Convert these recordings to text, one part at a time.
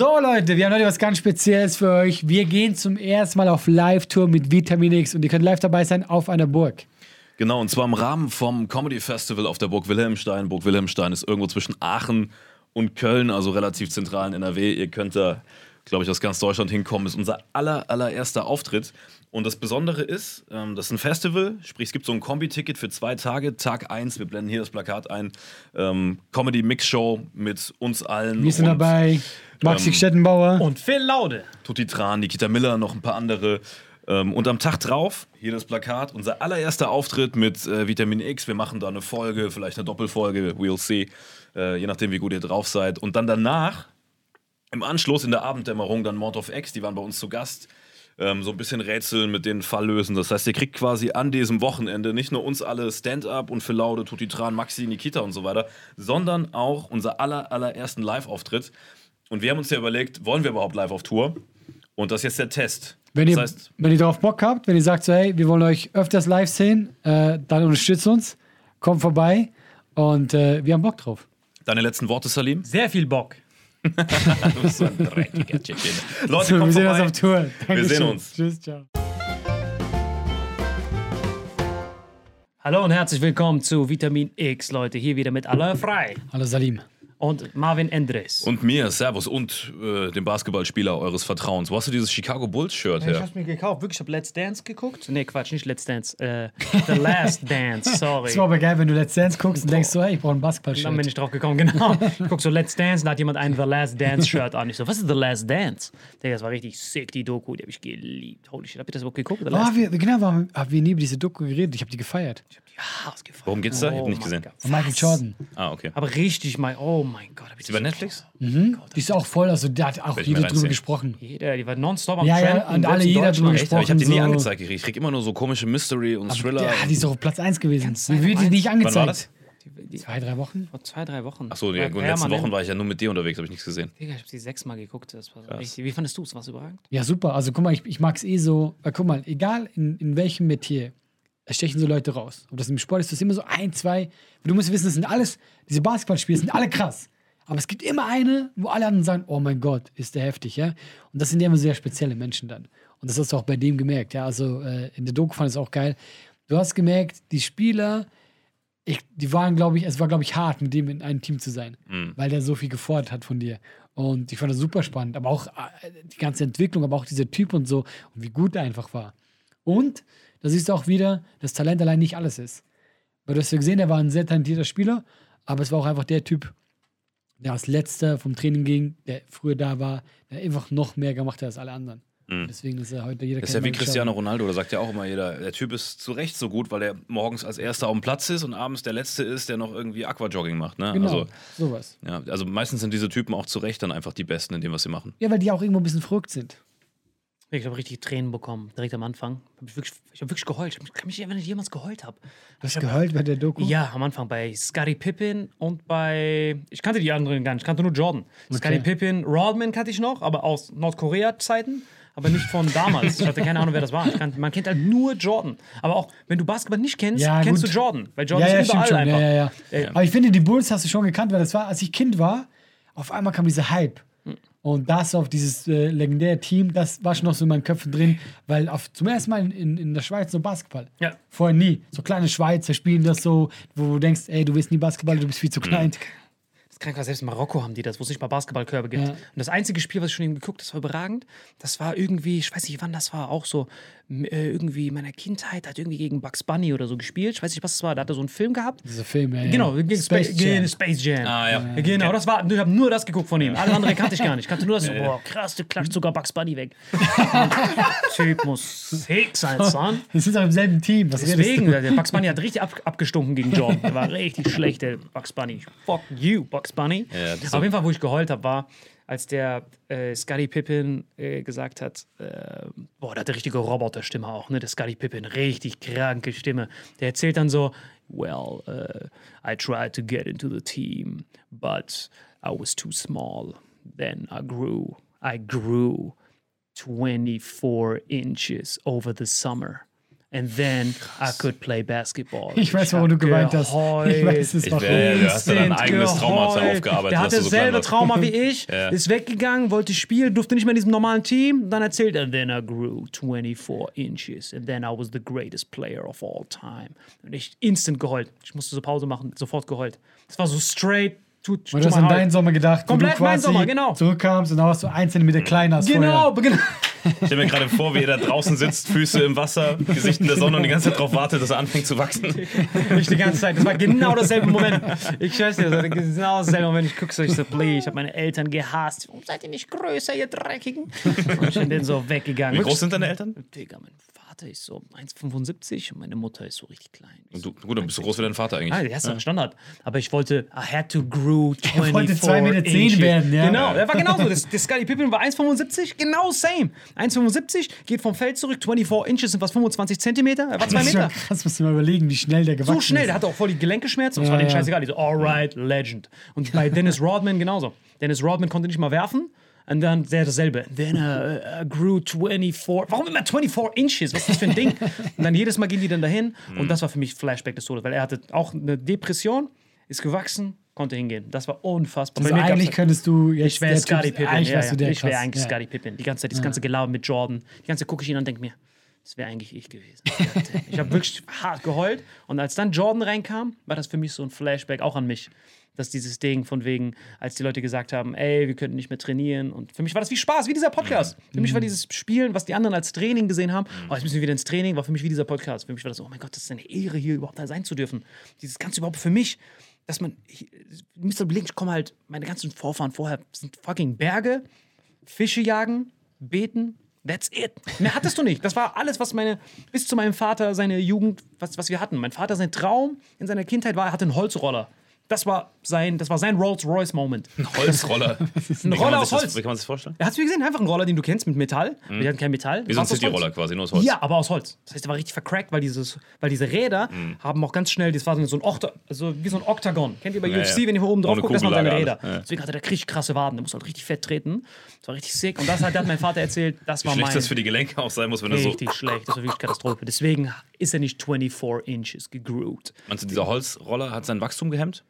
So Leute, wir haben heute was ganz Spezielles für euch. Wir gehen zum ersten Mal auf Live-Tour mit Vitamin X und ihr könnt live dabei sein auf einer Burg. Genau, und zwar im Rahmen vom Comedy Festival auf der Burg Wilhelmstein. Burg Wilhelmstein ist irgendwo zwischen Aachen und Köln, also relativ zentral in NRW. Ihr könnt da, glaube ich, aus ganz Deutschland hinkommen. Ist unser aller, allererster Auftritt. Und das Besondere ist, ähm, das ist ein Festival, sprich, es gibt so ein Kombi-Ticket für zwei Tage. Tag 1, wir blenden hier das Plakat ein. Ähm, Comedy-Mix-Show mit uns allen. Wir sind und dabei. Maxi ähm, Stettenbauer. Und Phil Laude. Tutti Tran, Nikita Miller, noch ein paar andere. Ähm, und am Tag drauf, hier das Plakat, unser allererster Auftritt mit äh, Vitamin X. Wir machen da eine Folge, vielleicht eine Doppelfolge, we'll see. Äh, je nachdem, wie gut ihr drauf seid. Und dann danach, im Anschluss in der Abenddämmerung, dann Mord of X, die waren bei uns zu Gast. Ähm, so ein bisschen rätseln mit den Fall lösen. Das heißt, ihr kriegt quasi an diesem Wochenende nicht nur uns alle Stand-up und Phil Laude, Tutti Tran, Maxi, Nikita und so weiter, sondern auch unser aller, allerersten Live-Auftritt. Und wir haben uns ja überlegt, wollen wir überhaupt live auf Tour? Und das ist jetzt der Test. Wenn ihr, das heißt, wenn ihr darauf Bock habt, wenn ihr sagt so, hey, wir wollen euch öfters live sehen, äh, dann unterstützt uns, kommt vorbei und äh, wir haben Bock drauf. deine letzten Worte, Salim? Sehr viel Bock. Du bist so ein dreckiger Chicken. Leute, So, wir kommt sehen uns auf Tour. Dankeschön. sehen uns. Tschüss, ciao. Hallo und herzlich willkommen zu Vitamin X, Leute. Hier wieder mit Alain Frei Hallo Salim. Und Marvin Endres. Und mir, Servus, und äh, dem Basketballspieler eures Vertrauens. Wo hast du dieses Chicago Bulls-Shirt Ich her? hab's mir gekauft. Wirklich, ich hab Let's Dance geguckt. Nee, Quatsch, nicht Let's Dance. Äh, The Last Dance, sorry. Es war aber geil, wenn du Let's Dance guckst und denkst so, hey, ich brauche ein Dann bin Basketballshirt. ich drauf gekommen, genau. Ich guck so Let's Dance, da hat jemand ein The Last Dance Shirt an. Ich so, was ist The Last Dance? Digga, das war richtig sick, die Doku, die hab ich geliebt. Holy shit, habt ihr das überhaupt geguckt? The Oh, wir, genau, haben, haben wir nie über diese Doku geredet. Ich habe die gefeiert. Ja, ausgefallen. Worum geht's da? Ich hab nicht mein gesehen. Gott. Von Michael Was? Jordan. Ah, okay. Aber richtig, mein, oh mein Gott. Hab ich Ist die bei Netflix? Die ist auch voll, also da hat auch Werd ich jeder drüber reinziehen. gesprochen. Jeder, die war nonstop am Ja, ja, Trenden, und alle, selbst in jeder hat drüber Deutschland. Echt? Aber ich habe die nie so- angezeigt gekriegt. Ich krieg immer nur so komische Mystery und Thriller. Ja, die ist doch auf Platz 1 gewesen. sein, Die wird die eins. nicht Wann war angezeigt. das? die, Zwei, drei Wochen? vor zwei, drei Wochen. Achso, ja, War gut, in den letzten permanent. Wochen war ich ja nur mit dir unterwegs, habe ich nichts gesehen. Digga, ich hab sie sechsmal geguckt. Das war so richtig. Wie fandest du es? War es überragend? Ja, super. Also guck mal, ich, ich mag es eh so. Guck mal, egal in, in welchem Metier, es stechen so Leute raus. Ob das im Sport ist, das ist immer so ein, zwei. Du musst wissen, das sind alles, diese Basketballspiele sind alle krass. Aber es gibt immer eine, wo alle anderen sagen, oh mein Gott, ist der heftig, ja. Und das sind ja immer sehr spezielle Menschen dann. Und das hast du auch bei dem gemerkt, ja. Also äh, in der Doku fand ich es auch geil. Du hast gemerkt, die Spieler, ich, die waren, glaube ich, es war, glaube ich, hart, mit dem in einem Team zu sein, weil der so viel gefordert hat von dir. Und ich fand das super spannend, aber auch äh, die ganze Entwicklung, aber auch dieser Typ und so und wie gut er einfach war. Und da siehst du auch wieder, dass Talent allein nicht alles ist. Weil du hast ja gesehen, er war ein sehr talentierter Spieler, aber es war auch einfach der Typ, der als letzter vom Training ging, der früher da war, der einfach noch mehr gemacht hat als alle anderen. Deswegen ist er heute jeder Das ist ja wie Cristiano. Ronaldo, da sagt ja auch immer jeder, der Typ ist zu Recht so gut, weil er morgens als erster auf dem Platz ist und abends der Letzte ist, der noch irgendwie Aquajogging macht. Ne? Genau, Also, sowas. ja, also meistens sind diese Typen auch zu Recht dann einfach die Besten in dem, was sie machen. Ja, weil die auch irgendwo ein bisschen verrückt sind. Ich habe richtig Tränen bekommen, direkt am Anfang. Hab ich wirklich, ich habe wirklich geheult. Ich kann mich erinnern, wenn ich jemals geheult habe. Du hast geheult bei der Doku? Ja, am Anfang bei Scottie Pippen und bei. Ich kannte die anderen gar nicht, ich kannte nur Jordan. Scottie Pippen, Rodman kannte ich noch, aber aus Nordkorea-Zeiten, aber nicht von damals. Ich hatte keine Ahnung, wer das war. Kannte, man kennt halt nur Jordan. Aber auch, wenn du Basketball nicht kennst, Ja, kennst gut. du Jordan. Weil Jordan ja, ja, ist überall einfach. Ja, ja, ja. Äh, Aber ich finde, die Bulls hast du schon gekannt, weil das war, als ich Kind war, auf einmal kam dieser Hype. Und das auf dieses äh, legendäre Team, das war schon noch so in meinen Köpfen drin, weil auf, zum ersten Mal in, in, der Schweiz so Basketball. Ja. Vorher nie. So kleine Schweizer spielen das so, wo du denkst, ey, du willst nie Basketball, du bist viel zu klein. Das ist krank, selbst in Marokko haben die das, wo es nicht mal Basketballkörbe gibt. Ja. Und das einzige Spiel, was ich schon eben geguckt das war überragend. Das war irgendwie, ich weiß nicht, wann das war, auch so äh, irgendwie in meiner Kindheit, hat irgendwie gegen Bugs Bunny oder so gespielt. Ich weiß nicht, was das war. Da hat er so einen Film gehabt. Dieser Film, ja. Genau, ja. gegen Space Space, Jam. Space Jam. Ah, ja. Genau, das war, ich habe nur das geguckt von ihm. Alle anderen kannte ich gar nicht. Ich kannte nur das, so, boah, krass, du klatscht sogar Bugs Bunny weg. typ muss sick sein, son. Wir sind doch im selben Team. Was Deswegen, der Bugs Bunny hat richtig ab, abgestunken gegen Jordan. Der war richtig schlecht, der Bugs Bunny. Fuck you, Bugs Bunny. Ja, Auf jeden Fall, wo ich geheult habe, war, als der äh, Scottie Pippen äh, gesagt hat, äh, boah, der hat eine richtige Roboterstimme auch, ne? Der Scottie Pippen, richtig kranke Stimme. Der erzählt dann so, well, uh, I tried to get into the team, but I was too small. Then I grew. I grew 24 inches over the summer. And then I could play basketball. Ich weiß, warum du geweint hast. Ich weiß es noch. wär- du hast da dein Instant eigenes Trauma aufgearbeitet, Der hatte so klein dasselbe warst. Trauma wie ich, Ja. ist weggegangen, wollte spielen, durfte nicht mehr in diesem normalen Team. Dann erzählt er, then I grew 24 inches and then I was the greatest player of all time. Und ich instant geheult. Ich musste so Pause machen, sofort geheult. Das war so straight. Tut, Und tut du hast an Heart. deinen Sommer gedacht, wo Komplett du mein Sommer, genau. zurückkamst und dann warst du ein Zentimeter kleiner als Genau, vorher. genau. Ich stelle mir gerade vor, wie er da draußen sitzt, Füße im Wasser, Gesicht in der Sonne und die ganze Zeit darauf wartet, dass er anfängt zu wachsen. Nicht die ganze Zeit. Das war genau dasselbe Moment. Ich schwör's dir, das war genau dasselbe Moment. Ich guck so, ich so, please, ich habe meine Eltern gehasst. Warum seid ihr nicht größer, ihr Dreckigen? Und ich bin dann so weggegangen. Wie groß sind deine Eltern? Digga, mein Vater ist so 1,75 und meine Mutter ist so richtig klein. Und du, gut, dann bist du groß wie dein Vater eigentlich. Ah, der ist ja Standard. Aber ich wollte, I had to grow 24 wollte 2,10 Meter inches. werden, ja. Genau, der war genauso. Das, der Scottie Pippen war 1,75, genau same. 1,75, geht vom Feld zurück, 24 Inches sind was, 25 Zentimeter? Er war 2 Das ist schon Meter. krass, musst du mal überlegen, wie schnell der gewachsen So schnell, ist. der hatte auch voll die Gelenkeschmerzen. Das Ja, war denen ja. scheißegal. Die so, alright, legend. Und bei Dennis Rodman genauso. Dennis Rodman konnte nicht mal werfen. Und dann der dasselbe. Then uh, I grew 24. Warum immer 24 Inches? Was ist das für ein Ding? Und dann jedes Mal gehen die dann dahin. Und das war für mich Flashback des Todes, weil er hatte auch eine Depression, ist gewachsen, konnte hingehen. Das war unfassbar. Also eigentlich könntest du jetzt ich wäre Scottie Pippen. Eigentlich Ja, ja. Ich wäre eigentlich ja. Scottie Pippen. Die ganze Zeit, das ganze Gelaber mit Jordan. Die ganze Zeit gucke ich ihn an und denke mir, das wäre eigentlich ich gewesen. ich habe wirklich hart geheult. Und als dann Jordan reinkam, war das für mich so ein Flashback auch an mich. Dass dieses Ding von wegen, als die Leute gesagt haben, ey, wir könnten nicht mehr trainieren. Und für mich war das wie Spaß, wie dieser Podcast. Für mich war dieses Spielen, was die anderen als Training gesehen haben, oh, jetzt müssen wir wieder ins Training, war für mich wie dieser Podcast. Für mich war das, oh mein Gott, das ist eine Ehre, hier überhaupt da sein zu dürfen. Dieses Ganze überhaupt für mich, dass man, Mr. Blink, ich komme halt, meine ganzen Vorfahren vorher sind fucking Berge, Fische jagen, beten. That's it. Mehr hattest du nicht. Das war alles, was meine, bis zu meinem Vater, seine Jugend, was, was wir hatten. Mein Vater, sein Traum in seiner Kindheit war, er hatte einen Holzroller. Das war sein, das war sein Rolls-Royce-Moment. Ein Holzroller. Ein Wie kann man Roller sich aus das- Holz. Wie kann man sich das vorstellen? Hast du gesehen? Einfach ein Roller, den du kennst mit Metall. Wir hatten kein Metall. Wie so ein. City-Roller quasi, nur aus Holz. Ja, aber aus Holz. Das heißt, der war richtig vercrackt, weil, dieses, weil diese Räder haben auch ganz schnell, das war so ein, Okta, also wie so ein Oktagon. Kennt ihr bei Ja, UFC, ja. wenn ihr von oben drauf Ohne guckt, das waren seine Kugellager Räder. ja. Deswegen hatte der richtig krasse Waden, der muss halt richtig fett treten. Das war richtig sick. Und das hat, hat mein Vater erzählt, das Wie war schlecht mein... das für die Gelenke auch sein muss, wenn er so. Richtig schlecht, das war wirklich Katastrophe. Deswegen ist er nicht 24 Inches gegroovt. Meinst du, dieser Holzroller hat sein Wachstum gehemmt?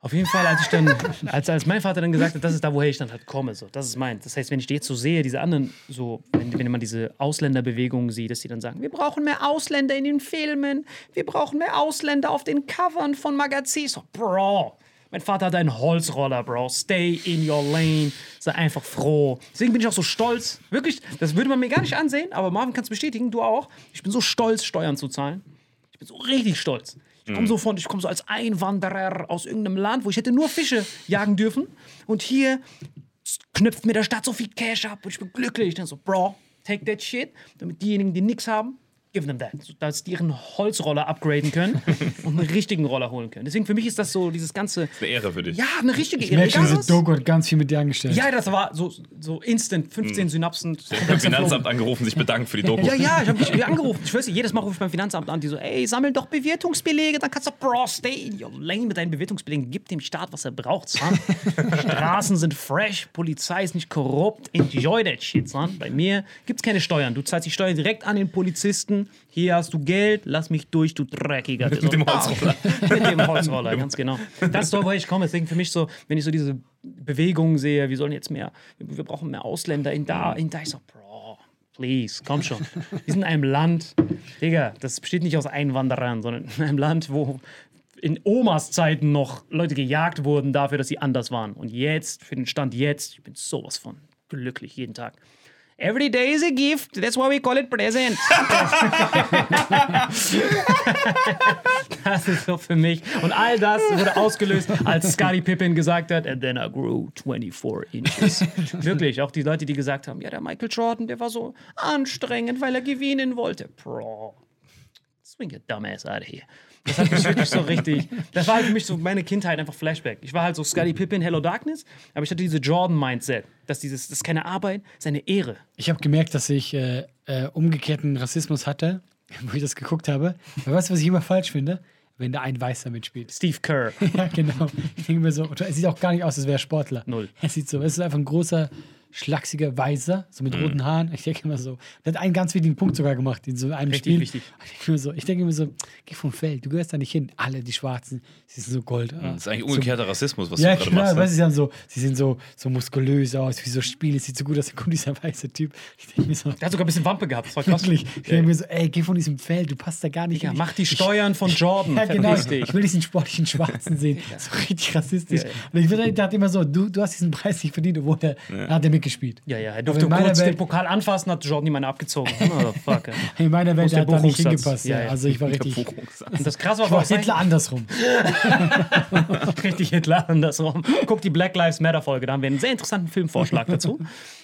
Auf jeden Fall, als ich dann, als, als mein Vater dann gesagt hat, das ist da, woher ich dann halt komme, so, das ist mein. Das heißt, wenn ich die jetzt so sehe, diese anderen, so, wenn, wenn man diese Ausländerbewegungen sieht, dass die dann sagen, wir brauchen mehr Ausländer in den Filmen, wir brauchen mehr Ausländer auf den Covern von Magazinen. So, Bro, mein Vater hat einen Holzroller, Bro. Stay in your lane. Sei einfach froh. Deswegen bin ich auch so stolz. Wirklich, das würde man mir gar nicht ansehen, aber Marvin kann es bestätigen, du auch. Ich bin so stolz, Steuern zu zahlen. Ich bin so richtig stolz. Ich komme so von, ich komme so als Einwanderer aus irgendeinem Land, wo ich hätte nur Fische jagen dürfen. Und hier knüpft mir der Staat so viel Cash ab und ich bin glücklich. Dann so, Bro, take that shit. Damit diejenigen, die nichts haben, give them that. So, dass die ihren Holzroller upgraden können und einen richtigen Roller holen können. Deswegen für mich ist das so dieses ganze, Eine Ehre für dich. ja, eine richtige Ich merke schon, Egal diese. Doku hat ganz viel mit dir angestellt. Ja, das war so, so instant, 15 Synapsen. Beim Finanzamt angerufen, sich bedankt für die Doku. Ja, ja, ich habe mich angerufen. Ich weiß nicht, jedes Mal rufe ich beim Finanzamt an, die so, ey, sammel doch Bewertungsbelege, dann kannst du, Bro, stay in your lane mit deinen Bewertungsbelegen. Gib dem Staat, was er braucht, son. Straßen sind fresh, Polizei ist nicht korrupt. Enjoy that shit, son. Bei mir gibt's keine Steuern. Du zahlst die Steuern direkt an den Polizisten. Hier hast du Geld, lass mich durch, du Dreckiger. Mit dem Holzroller. Mit dem Holzroller, ganz genau. Das ist doch, woher ich komme. Deswegen für mich so, wenn ich so diese Bewegungen sehe, wir sollen jetzt mehr, wir brauchen mehr Ausländer in da, in da. Ich so, Bro, please, komm schon. Wir sind in einem Land, Digga, das besteht nicht aus Einwanderern, sondern in einem Land, wo in Omas Zeiten noch Leute gejagt wurden dafür, dass sie anders waren. Und jetzt, für den Stand jetzt, ich bin sowas von glücklich jeden Tag. Every day is a gift. That's why we call it present. das ist so für mich. Und all das wurde ausgelöst, als Scottie Pippen gesagt hat, and then I grew 24 inches. Wirklich, auch die Leute, die gesagt haben, ja, der Michael Jordan, der war so anstrengend, weil er gewinnen wollte. Bro, swing your dumbass out of here. Das hat mich wirklich so richtig. Das war halt für mich so meine Kindheit einfach Flashback. Ich war halt so Scottie Pippen, Hello Darkness, aber ich hatte diese Jordan-Mindset, dass dieses, das ist keine Arbeit, das ist eine Ehre. Ich habe gemerkt, dass ich äh, äh, umgekehrten Rassismus hatte, wo ich das geguckt habe. Aber weißt du, was ich immer falsch finde? Wenn da ein Weißer mitspielt. Steve Kerr. ja, genau. Ich denke mir so, er sieht auch gar nicht aus, als wäre er Sportler. Null. Er sieht so, es ist einfach ein großer, schlachsiger Weißer, so mit roten Haaren. Ich denke immer so, der hat einen ganz wichtigen Punkt sogar gemacht in so einem Richtig Spiel. wichtig. Ich denke mir so, ich denke mir so, geh vom Feld, du gehörst da nicht hin. Alle, die Schwarzen, sie sind so gold. ah. Das ist eigentlich umgekehrter Rassismus, was Ja, du gerade klar, machst. du, Ne? sie, so, sie sehen so, so muskulös aus, wie so Spiele, es sieht so gut aus, da kommt dieser weiße Typ. Ich denke mir so, Der hat sogar ein bisschen Wampe gehabt, das war krass. wirklich, ich denke mir so, ey, geh von diesem Feld, du passt da gar nicht Ja, hin. mach die Steuern von Jordan. ja, genau. Ich will diesen sportlichen Schwarzen sehen. So richtig rassistisch. Ja, ja. Und ich dachte immer so, du, du hast diesen Preis nicht verdient, obwohl er hat er mitgespielt. Ja, ja, er durfte kurz Welt- den Pokal anfassen, hat Jordan ihm eine abgezogen. Motherfucker. In meiner Welt hat er nicht hingepasst. Ja, Ja. Also ich war richtig, ich. Und das Krasse war, war was Hitler andersrum. richtig Hitler andersrum. Guck die Black Lives Matter Folge, da haben wir einen sehr interessanten Filmvorschlag dazu.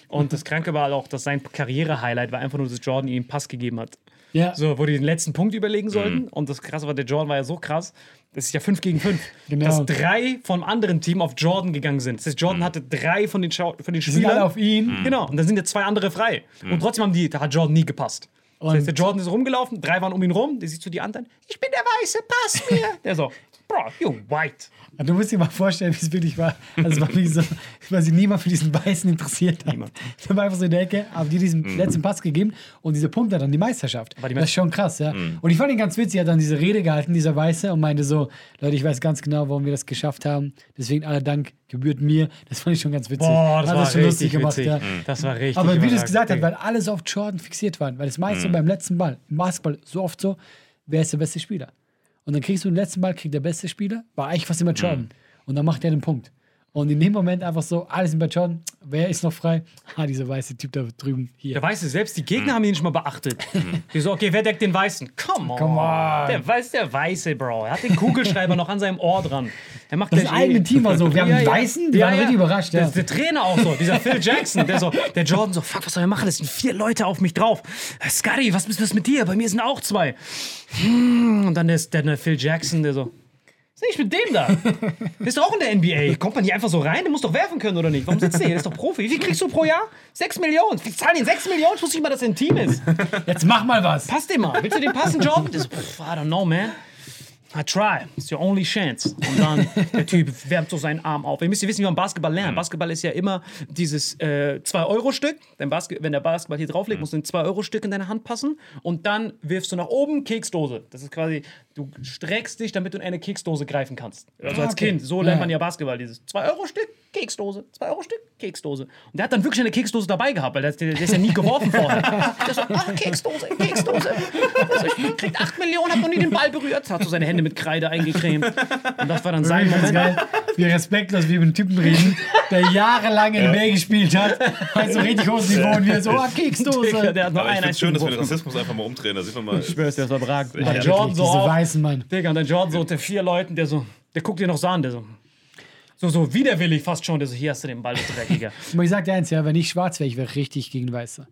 Und das Kranke war halt auch, dass sein Karriere-Highlight war einfach nur, dass Jordan ihm einen Pass gegeben hat. Ja, So, wo die den letzten Punkt überlegen sollten. Und das Krasse war, der Jordan war ja so krass, das ist ja 5 gegen 5, Genau. dass drei vom anderen Team auf Jordan gegangen sind. Das heißt, Jordan hatte drei von den, Schau von den die sind Spielern. alle auf ihn. Genau, und dann sind ja zwei andere frei. Und trotzdem haben die, da hat Jordan nie gepasst. Das heißt, der Jordan ist rumgelaufen, drei waren um ihn rum, der sieht zu die anderen, ich bin der Weiße, pass mir. Der so, Bro, you white. Du musst dir mal vorstellen, wie es wirklich war. Also es war wie so, weil sich niemand für diesen Weißen interessiert hat. Niemand. Der war einfach so in der Ecke, haben die diesen letzten Pass gegeben und diese Punkt hat dann die Meisterschaft. War die das ist schon krass, ja. Und ich fand ihn ganz witzig, er hat dann diese Rede gehalten, dieser Weiße, und meinte so, Leute, ich weiß ganz genau, warum wir das geschafft haben. Deswegen aller Dank gebührt mir. Das fand ich schon ganz witzig. Boah, das Hat war schon richtig gemacht, witzig. ja. Das war richtig Aber wie du es gesagt hast, weil alle so auf Jordan fixiert waren, weil das meiste beim letzten Ball, im Basketball so oft so, wer ist der beste Spieler? Und dann kriegst du den letzten Ball, kriegt der beste Spieler, war eigentlich fast immer Jordan. Und dann macht er den Punkt. Und in dem Moment einfach so, alles sind bei Jordan, wer ist noch frei? Ah, dieser weiße Typ da drüben hier. Der Weiße, selbst die Gegner haben ihn nicht mal beachtet. Die so, okay, wer deckt den Weißen? Come on. Come on. Der Weiß, der Weiße, Bro. Er hat den Kugelschreiber noch an seinem Ohr dran. Er macht Das gleich eigene Team war so, wir haben die Weißen, die waren richtig überrascht. Ja. Der, der Trainer auch so, dieser Phil Jackson, der so, der Jordan so, fuck, was soll er machen? Es sind vier Leute auf mich drauf. Äh, Scotty, was ist das mit dir? Bei mir sind auch zwei. Hm, Und dann der, der Phil Jackson, der so, Was ist denn mit dem da? Bist du auch in der NBA? Kommt man hier einfach so rein? Der muss doch werfen können, oder nicht? Warum sitzt der hier? Der ist doch Profi. Wie viel kriegst du pro Jahr? 6 Millionen. Wir zahlen ihn 6 Millionen? Ich wusste nicht mal, dass er ein Team ist. Jetzt mach mal was. Passt dir mal. Willst du den passen, Job? Das, pff, I don't know, man. I try. It's your only chance. Und dann der Typ wärmt so seinen Arm auf. Ihr müsst ja wissen, wie man Basketball lernt. Basketball ist ja immer dieses äh, 2-Euro-Stück. Dein Basket, wenn der Basketball hier drauflegt, muss ein 2-Euro-Stück in deine Hand passen. Und dann wirfst du nach oben Keksdose. Das ist quasi, du streckst dich, damit du in eine Keksdose greifen kannst. Also als okay. Kind. So lernt man ja Basketball. Dieses 2-Euro-Stück, Keksdose. 2-Euro-Stück, Keksdose. Und der hat dann wirklich eine Keksdose dabei gehabt, weil der, der, der ist ja nie geworfen vorher. Der so, ach, Keksdose, Keksdose. Also, kriegt 8 Millionen, hab noch nie den Ball berührt. Hat so seine Hände mit Kreide eingecremt. Und das war dann sein ist Moment. geil, wie respektlos wir mit einem Typen reden, der jahrelang in NBA gespielt hat. Halt so richtig hohes Niveau und wir so, ah, Digga, Keksdose. der hat nur einen schön, dass wir den. Rassismus einfach mal umdrehen. Da sieht man mal. Ich schwör's dir, das war überragend. Und dann Ja, Jordan so diese auf. weißen Mann. Digga, und dann Jordan so unter vier Leuten, der so, der guckt dir noch so an, der so, so, so widerwillig fast schon, der so, hier hast du den Ball, du Dreckiger. Ich sag dir eins, ja, wenn ich schwarz wäre, ich wäre richtig gegen Weiße.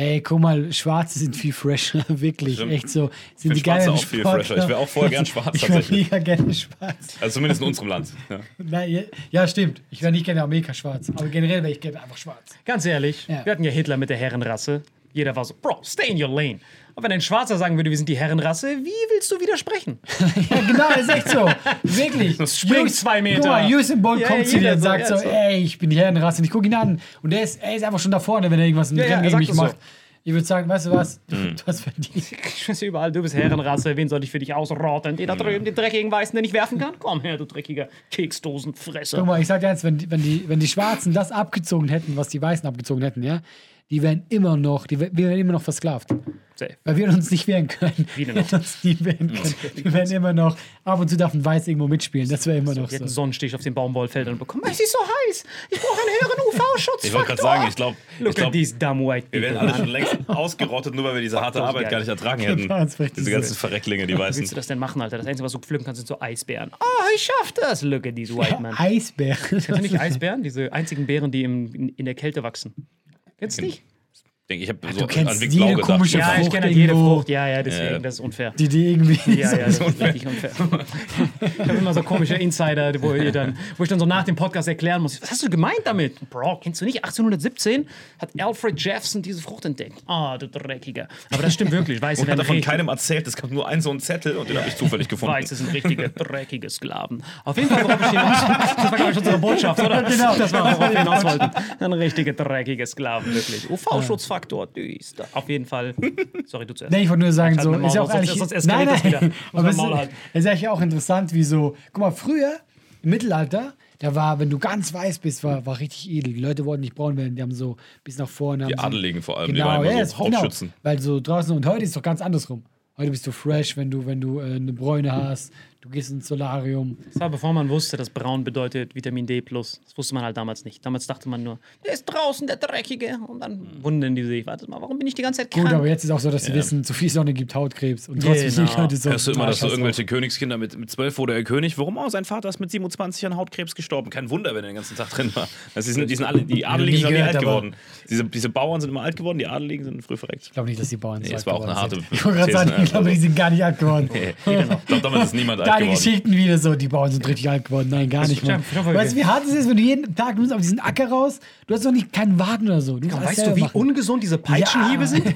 Ey, guck mal, Schwarze sind viel fresher, wirklich, Stimmt. echt so. Sind die Schwarze auch viel fresher. Ich wär auch voll gern schwarz, Ich wäre tatsächlich. mega gerne schwarz. Also zumindest in unserem Land. Ja. Na, ja, ja, stimmt. Ich wäre nicht gerne Amerika schwarz, aber generell wäre ich gerne einfach schwarz. Ganz ehrlich, Ja. wir hatten ja Hitler mit der Herrenrasse. Jeder war so, Bro, stay in your lane. Aber wenn ein Schwarzer sagen würde, wir sind die Herrenrasse, wie willst du widersprechen? Ja, genau, ist echt so. Wirklich. springt zwei Meter. Guck mal, Usain Bolt Ja, kommt zu dir und sagt so, so. ey, ich bin die Herrenrasse. Und ich gucke ihn an. Und der ist, er ist einfach schon da vorne, wenn er irgendwas im Ja, Rennen er gegen mich das so. macht. Ich würde sagen, weißt du was? Mhm. Du hast verdient. Ich weiß überall, du bist Herrenrasse, wen soll ich für dich ausrotten? Den da drüben, den dreckigen Weißen, der nicht werfen kann? Komm her, du dreckiger Keksdosenfresser. Guck mal, ich sag dir eins, wenn die, wenn, die, wenn die Schwarzen das abgezogen hätten, was die Weißen abgezogen hätten, ja, die wären immer noch, die, wir wären immer noch versklavt. Safe. Weil wir uns nicht wehren können. Wie denn Wir noch? uns nie wehren können. Wir werden immer noch, ab und zu darf ein Weiß irgendwo mitspielen. Das wäre immer noch Wir hätten so. Sonnenstich auf den Baumwollfeldern bekommen. Es ist so heiß. Ich brauche einen höheren UV-Schutz. Ich wollte gerade sagen, ich glaube, Look ich glaub, at these dumb white wir wären alle schon längst ausgerottet, nur weil wir diese harte Arbeit gar nicht ertragen hätten. Ganz richtig. Diese ganzen Verrecklinge, die Wie Weißen. willst du das denn machen, Alter? Das Einzige, was du pflücken kannst, sind so Eisbären. Oh, ich schaff das. Look at these white men. Eisbär. Kennst du nicht Eisbären? Diese einzigen Bären, die im, in, in der Kälte wachsen. Kennst du nicht? Ich denke, ich habe so kennst an Big jede Blau gedacht. komische Ja, ich Frucht kenne halt jede. Frucht. Ja, ja, deswegen, Ja. das ist unfair. Die, die irgendwie. Ja, ja, das ist richtig unfair. Ich habe immer so komische Insider, wo, ihr dann, wo ich dann so nach dem Podcast erklären muss, was hast du gemeint damit? Bro, kennst du nicht? 1817 hat Alfred Jefferson diese Frucht entdeckt. Ah, du Dreckiger. Aber das stimmt wirklich. Weiße Und hat davon keinem erzählt. Es gab nur einen so einen Zettel und den habe ich zufällig gefunden. Weiße sind richtige, dreckige Sklaven. Auf jeden Fall, worauf ich hinaus Das war, glaube ich, unsere Botschaft, oder? Genau. Das war, worauf wir hinaus wollten. Dann richtige, dreckige Sklaven, wirklich. UV-Schutzfaktor, düster. Auf jeden Fall. Sorry, du zuerst. Nee, ich wollte nur sagen, so, ist ja auch sonst- eigentlich. sonst das wieder. Muss aber es ist, eigentlich auch interessant, wie so. Guck mal, früher, im Mittelalter, da war, wenn du ganz weiß bist, war, war richtig edel. Die Leute wollten nicht braun werden, die haben so bis nach vorne. Die haben so, Adeligen vor allem, die Genau, waren ja, so genau. Hauptschützen. Weil so draußen und heute ist es doch ganz andersrum. Heute bist du fresh, wenn du, wenn du äh, eine Bräune hast, du gehst ins Solarium. Das war bevor man wusste, dass braun bedeutet Vitamin D+. Das wusste man halt damals nicht. Damals dachte man nur, der ist draußen, der Dreckige. Und dann wundern die sich, warte mal, warum bin ich die ganze Zeit krank? Gut, aber jetzt ist auch so, dass sie wissen, zu viel Sonne gibt Hautkrebs. Und trotzdem Genau. Leute so. Hörst du immer, dass so irgendwelche Königskinder mit, mit 12 wurde er König? Warum? Oh, sein Vater ist mit 27 an Hautkrebs gestorben. Kein Wunder, wenn er den ganzen Tag drin war. Das die, sind, die, sind alle, die Adeligen sind alle alt geworden. Diese, diese Bauern sind immer alt geworden, die Adeligen sind früh verreckt. Ich glaube nicht, dass die Bauern Nee, so es alt war auch eine geworden harte sind. Ich wollte gerade sagen, These, ne? ich glaube, die sind gar nicht alt geworden. Ich glaube, damals ist niemand alt Geworden. Geschichten wieder so, die Bauern sind richtig alt geworden. Nein, gar nicht, hoffe, Weißt du, wie hart es ist, wenn du jeden Tag, auf diesen Acker raus, du hast doch nicht keinen Wagen oder so. Du alles Weißt du, wie machen. ungesund diese Peitschenhiebe Ja. sind?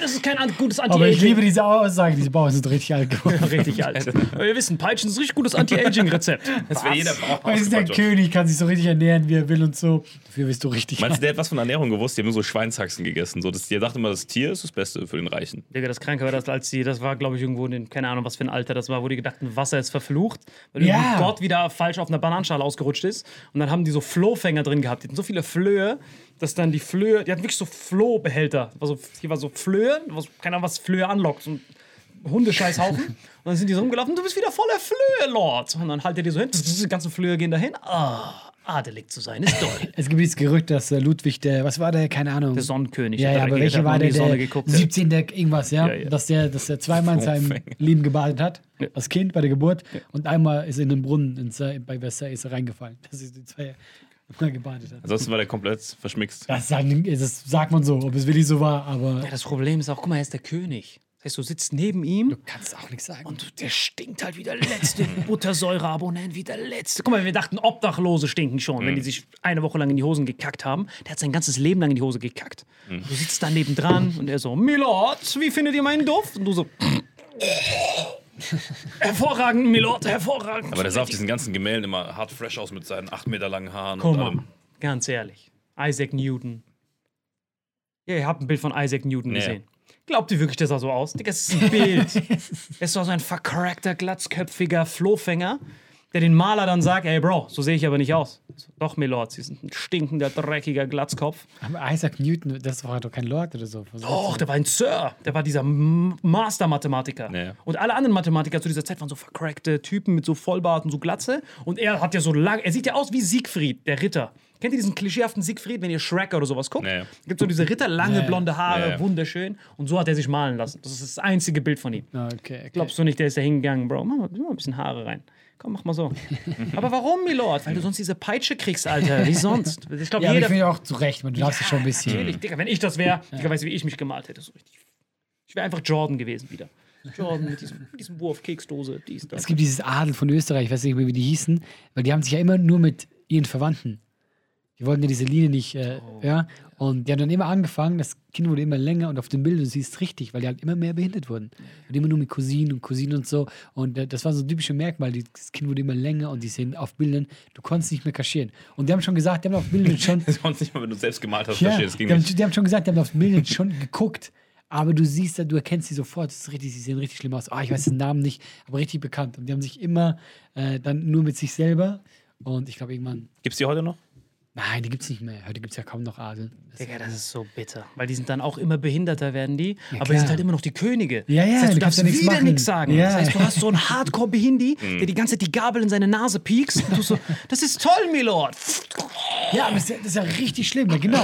Das ist kein gutes Aber ich Anti-Aging. liebe diese Aussage, diese Bauern sind richtig alt geworden. Richtig alt. Aber wir wissen, Peitschen ist ein richtig gutes Anti-Aging-Rezept. Das wäre jeder Weißt du, der. König kann sich so richtig ernähren, wie er will und so. Dafür bist du richtig Meinst du, der hat was von Ernährung gewusst? Die haben nur so Schweinshaxen gegessen. So, das, der dachte immer, das Tier ist das Beste für den Reichen. Digga, das Kranke war das, als die, das war, glaube ich, irgendwo in, keine Ahnung, was für ein Alter das war, wo die gedachten, Wasser ist verflucht, weil Ja. Gott wieder falsch auf einer Bananenschale ausgerutscht ist. Und dann haben die so Flohfänger drin gehabt. Die hatten so viele Flöhe, dass dann die Flöhe, die hatten wirklich so Flohbehälter. War so, hier war so Flöhe, keine Ahnung, was Flöhe anlockt. Ein Hundescheißhaufen. Und dann sind die so rumgelaufen, du bist wieder voller Flöhe, Lord. Und dann haltet ihr die so hin, die ganzen Flöhe gehen dahin. Ah, adelig zu sein ist toll. Es gibt dieses Gerücht, dass äh, Ludwig, der, was war der, keine Ahnung. Der Sonnenkönig. ja, ja, aber welcher war der, der geguckt, der- 17. irgendwas, ja? Ja, ja. Dass der, dass der zweimal in seinem. Leben gebadet hat, Ja. als Kind bei der Geburt, und einmal ist er in den Brunnen in, Sa- bei Versailles ist er reingefallen. Das ist die zwei Mal gebadet hat. Ansonsten war der komplett verschmixt. Das, sagen, das sagt man so, ob es wirklich so war, aber Ja, das Problem ist auch, guck mal, er ist der König. Das heißt, du sitzt neben ihm Kannst auch nichts sagen. und der stinkt halt wie der letzte Buttersäureabonnent, wie der letzte. Guck mal, wir dachten, Obdachlose stinken schon, wenn die sich eine Woche lang in die Hosen gekackt haben. Der hat sein ganzes Leben lang in die Hose gekackt. Du sitzt da nebendran und er so, Milord, wie findet ihr meinen Duft? Und du so, hervorragend, Milord, hervorragend. Aber der sah auf diesen ganzen Gemälden immer hart fresh aus mit seinen 8 Meter langen Haaren Guck mal, allem. ganz ehrlich, Isaac Newton. Ja, ihr habt ein Bild von Isaac Newton Ja. gesehen. Glaubt ihr wirklich, der sah so aus? Digga, das ist ein Bild. das war so ein vercrackter, glatzköpfiger Flohfänger, der den Maler dann sagt, ey Bro, so sehe ich aber nicht aus. So, Doch, Milord, Sie sind ein stinkender, dreckiger Glatzkopf. Aber Isaac Newton, das war doch kein Lord oder so. Was Och, der war ein Sir. Der war dieser M- Master-Mathematiker. Ja. Und alle anderen Mathematiker zu dieser Zeit waren so vercrackte Typen mit so Vollbart und so Glatze. Und er hat ja so lang, er sieht ja aus wie Siegfried, der Ritter. Kennt ihr diesen klischeehaften Siegfried, wenn ihr Shrek oder sowas guckt? Ja, ja. Gibt so diese Ritter, lange Ja, blonde Haare, Ja, ja. wunderschön. Und so hat er sich malen lassen. Das ist das einzige Bild von ihm. Okay, okay. Glaubst du nicht, der ist da hingegangen, Bro? Mach mal, mach mal ein bisschen Haare rein. Komm, mach mal so. Aber warum, Milord? Weil du sonst diese Peitsche kriegst, Alter. Wie sonst? Ich glaube, Ja, aber ich jeder. finde auch zu Recht, man, du darfst ja, schon ein bisschen. Natürlich, Digga, wenn ich das wäre, Digga, weißt du, wie ich mich gemalt hätte? So richtig. Ich wäre einfach Jordan gewesen wieder. Jordan mit diesem, mit diesem Wurf, Keksdose, dies, das. Es gibt dieses Adel von Österreich, ich weiß nicht mehr, wie die hießen, weil die haben sich ja immer nur mit ihren Verwandten. Die wollten ja diese Linie nicht, äh, ja. Und die haben dann immer angefangen, das Kind wurde immer länger und auf dem Bild, du siehst richtig, weil die halt immer mehr behindert wurden. Und immer nur mit Cousinen und Cousinen und so. Und äh, das war so ein typisches Merkmal, das Kind wurde immer länger und die sehen auf Bildern, du konntest nicht mehr kaschieren. Und die haben schon gesagt, die haben auf Bildern schon, Das konntest nicht mal, wenn du selbst gemalt hast, ja, verstehst. Das ging die, haben, nicht. die haben schon gesagt, die haben auf Bildern schon geguckt. Aber du siehst du erkennst sie sofort, das ist richtig, sie sehen richtig schlimm aus. Ah, ich weiß den Namen nicht, aber richtig bekannt. Und die haben sich immer äh, dann nur mit sich selber. Und ich glaube, irgendwann, Gibt's die heute noch? Nein, die gibt es nicht mehr. Heute gibt es ja kaum noch Adel. Das- Digga, das ist so bitter. Weil die sind dann auch immer behinderter, werden die. aber die sind halt immer noch die Könige. Ja, ja, das heißt, du du darfst ja nichts wieder machen. nichts sagen. Ja. Das heißt, du hast so einen Hardcore-Behindi, der die ganze Zeit die Gabel in seine Nase piekst. Und du so, das ist toll, Milord. Ja, aber das ist ja, das ist ja richtig schlimm, ja, genau.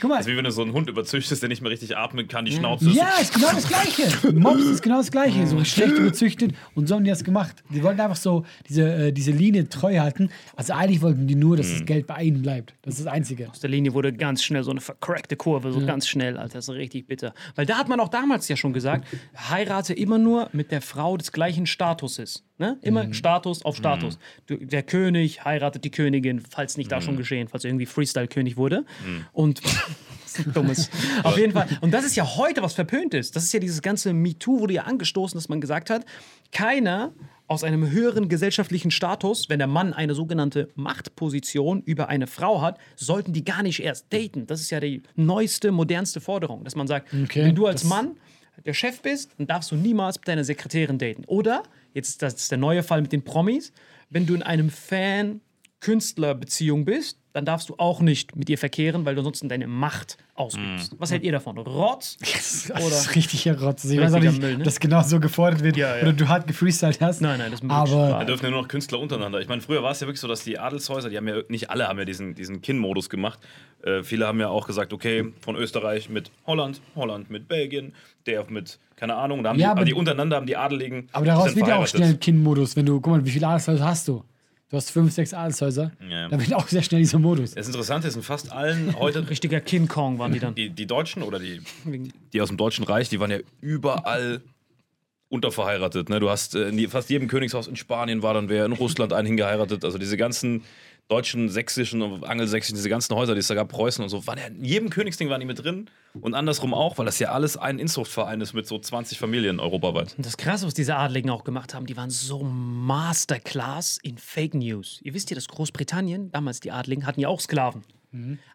Guck mal. Das ist wie wenn du so einen Hund überzüchtest, der nicht mehr richtig atmen kann, die Schnauze ist Ja, ist genau das Gleiche. Mops ist genau das Gleiche. So schlecht überzüchtet und so haben die das gemacht. Die wollten einfach so diese, äh, diese Linie treu halten. Also eigentlich wollten die nur, dass das Geld bei ihnen bleibt. Das ist das Einzige. Aus der Linie wurde ganz schnell so eine vercrackte Kurve, so ganz schnell, Alter. Das ist richtig bitter. Weil da hat man auch damals ja schon gesagt, heirate immer nur mit der Frau des gleichen Statuses. Ne? Immer Status auf Status. Du, der König heiratet die Königin, falls nicht da schon geschehen, falls er irgendwie Freestyle-König wurde. Und das ist ein dummes. Auf jeden Fall. Und das ist ja heute, was verpönt ist. Das ist ja dieses ganze MeToo, wurde ja angestoßen, dass man gesagt hat, keiner aus einem höheren gesellschaftlichen Status, wenn der Mann eine sogenannte Machtposition über eine Frau hat, sollten die gar nicht erst daten. Das ist ja die neueste, modernste Forderung, dass man sagt, Okay, wenn du als Mann der Chef bist, dann darfst du niemals mit deiner Sekretärin daten. Oder, jetzt das ist der neue Fall mit den Promis, wenn du in einem Fan-Künstler-Beziehung bist, dann darfst du auch nicht mit ihr verkehren, weil du ansonsten deine Macht ausübst. Was hält ihr davon? Rotz? Das Oder- ist richtig Rotz. Ich weiß auch Richtiger nicht, Müll, ne? dass genau so gefordert wird Ja, ja. oder du hart gefreestylt hast. Nein, nein, das ist Aber Da dürfen ja nur noch Künstler untereinander. Ich meine, früher war es ja wirklich so, dass die Adelshäuser, die haben ja, nicht alle haben ja diesen, diesen Kin-Modus gemacht. Äh, viele haben ja auch gesagt, okay, von Österreich mit Holland, Holland mit Belgien, der mit, keine Ahnung, da haben Ja, die, aber- aber die untereinander haben die Adeligen. Aber daraus wird ja auch schnell ein Kind-Modus, wenn du, guck mal, wie viele Adelshäuser hast du? Du hast fünf, sechs Adelshäuser. Ja. Da wird auch sehr schnell dieser Modus. Das Interessante ist, in fast allen heute, Richtiger King Kong waren die dann. die, die Deutschen oder die, die aus dem Deutschen Reich, die waren ja überall unterverheiratet. Ne? Du hast äh, in fast jedem Königshaus in Spanien war dann wer, in Russland einen hingeheiratet. Also diese ganzen deutschen, sächsischen und angelsächsischen, diese ganzen Häuser, die es da gab, Preußen und so, waren ja in jedem Königsding waren die mit drin und andersrum auch, weil das ja alles ein Inzuchtverein ist mit so 20 Familien europaweit. Und das Krasse, was diese Adligen auch gemacht haben, die waren so Masterclass in Fake News. Ihr wisst ja, dass Großbritannien, damals die Adligen, hatten ja auch Sklaven.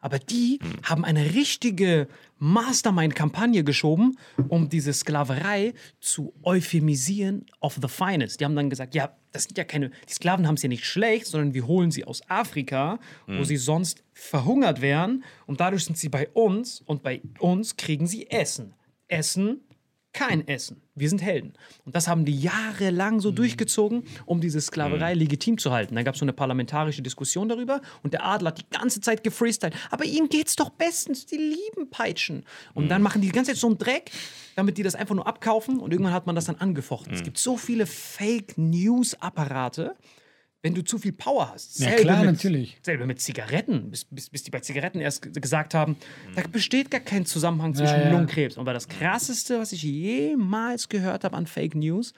Aber die haben eine richtige Mastermind-Kampagne geschoben, um diese Sklaverei zu euphemisieren of the finest. Die haben dann gesagt, ja, das sind ja keine, die Sklaven haben es ja nicht schlecht, sondern wir holen sie aus Afrika, wo sie sonst verhungert wären und dadurch sind sie bei uns und bei uns kriegen sie Essen. Essen kein Essen. Wir sind Helden. Und das haben die jahrelang so durchgezogen, um diese Sklaverei legitim zu halten. Dann gab es so eine parlamentarische Diskussion darüber und der Adler hat die ganze Zeit gefreestylt. Aber ihnen geht's doch bestens, die lieben Peitschen. Und dann machen die die ganze Zeit so einen Dreck, damit die das einfach nur abkaufen und irgendwann hat man das dann angefochten. Es gibt so viele Fake-News-Apparate, wenn du zu viel Power hast. Ja, Selbe klar, mit, natürlich. Selber mit Zigaretten, bis, bis, bis die bei Zigaretten erst gesagt haben, da besteht gar kein Zusammenhang zwischen Ja, ja. Lungenkrebs. Und weil das krasseste, was ich jemals gehört habe an Fake News,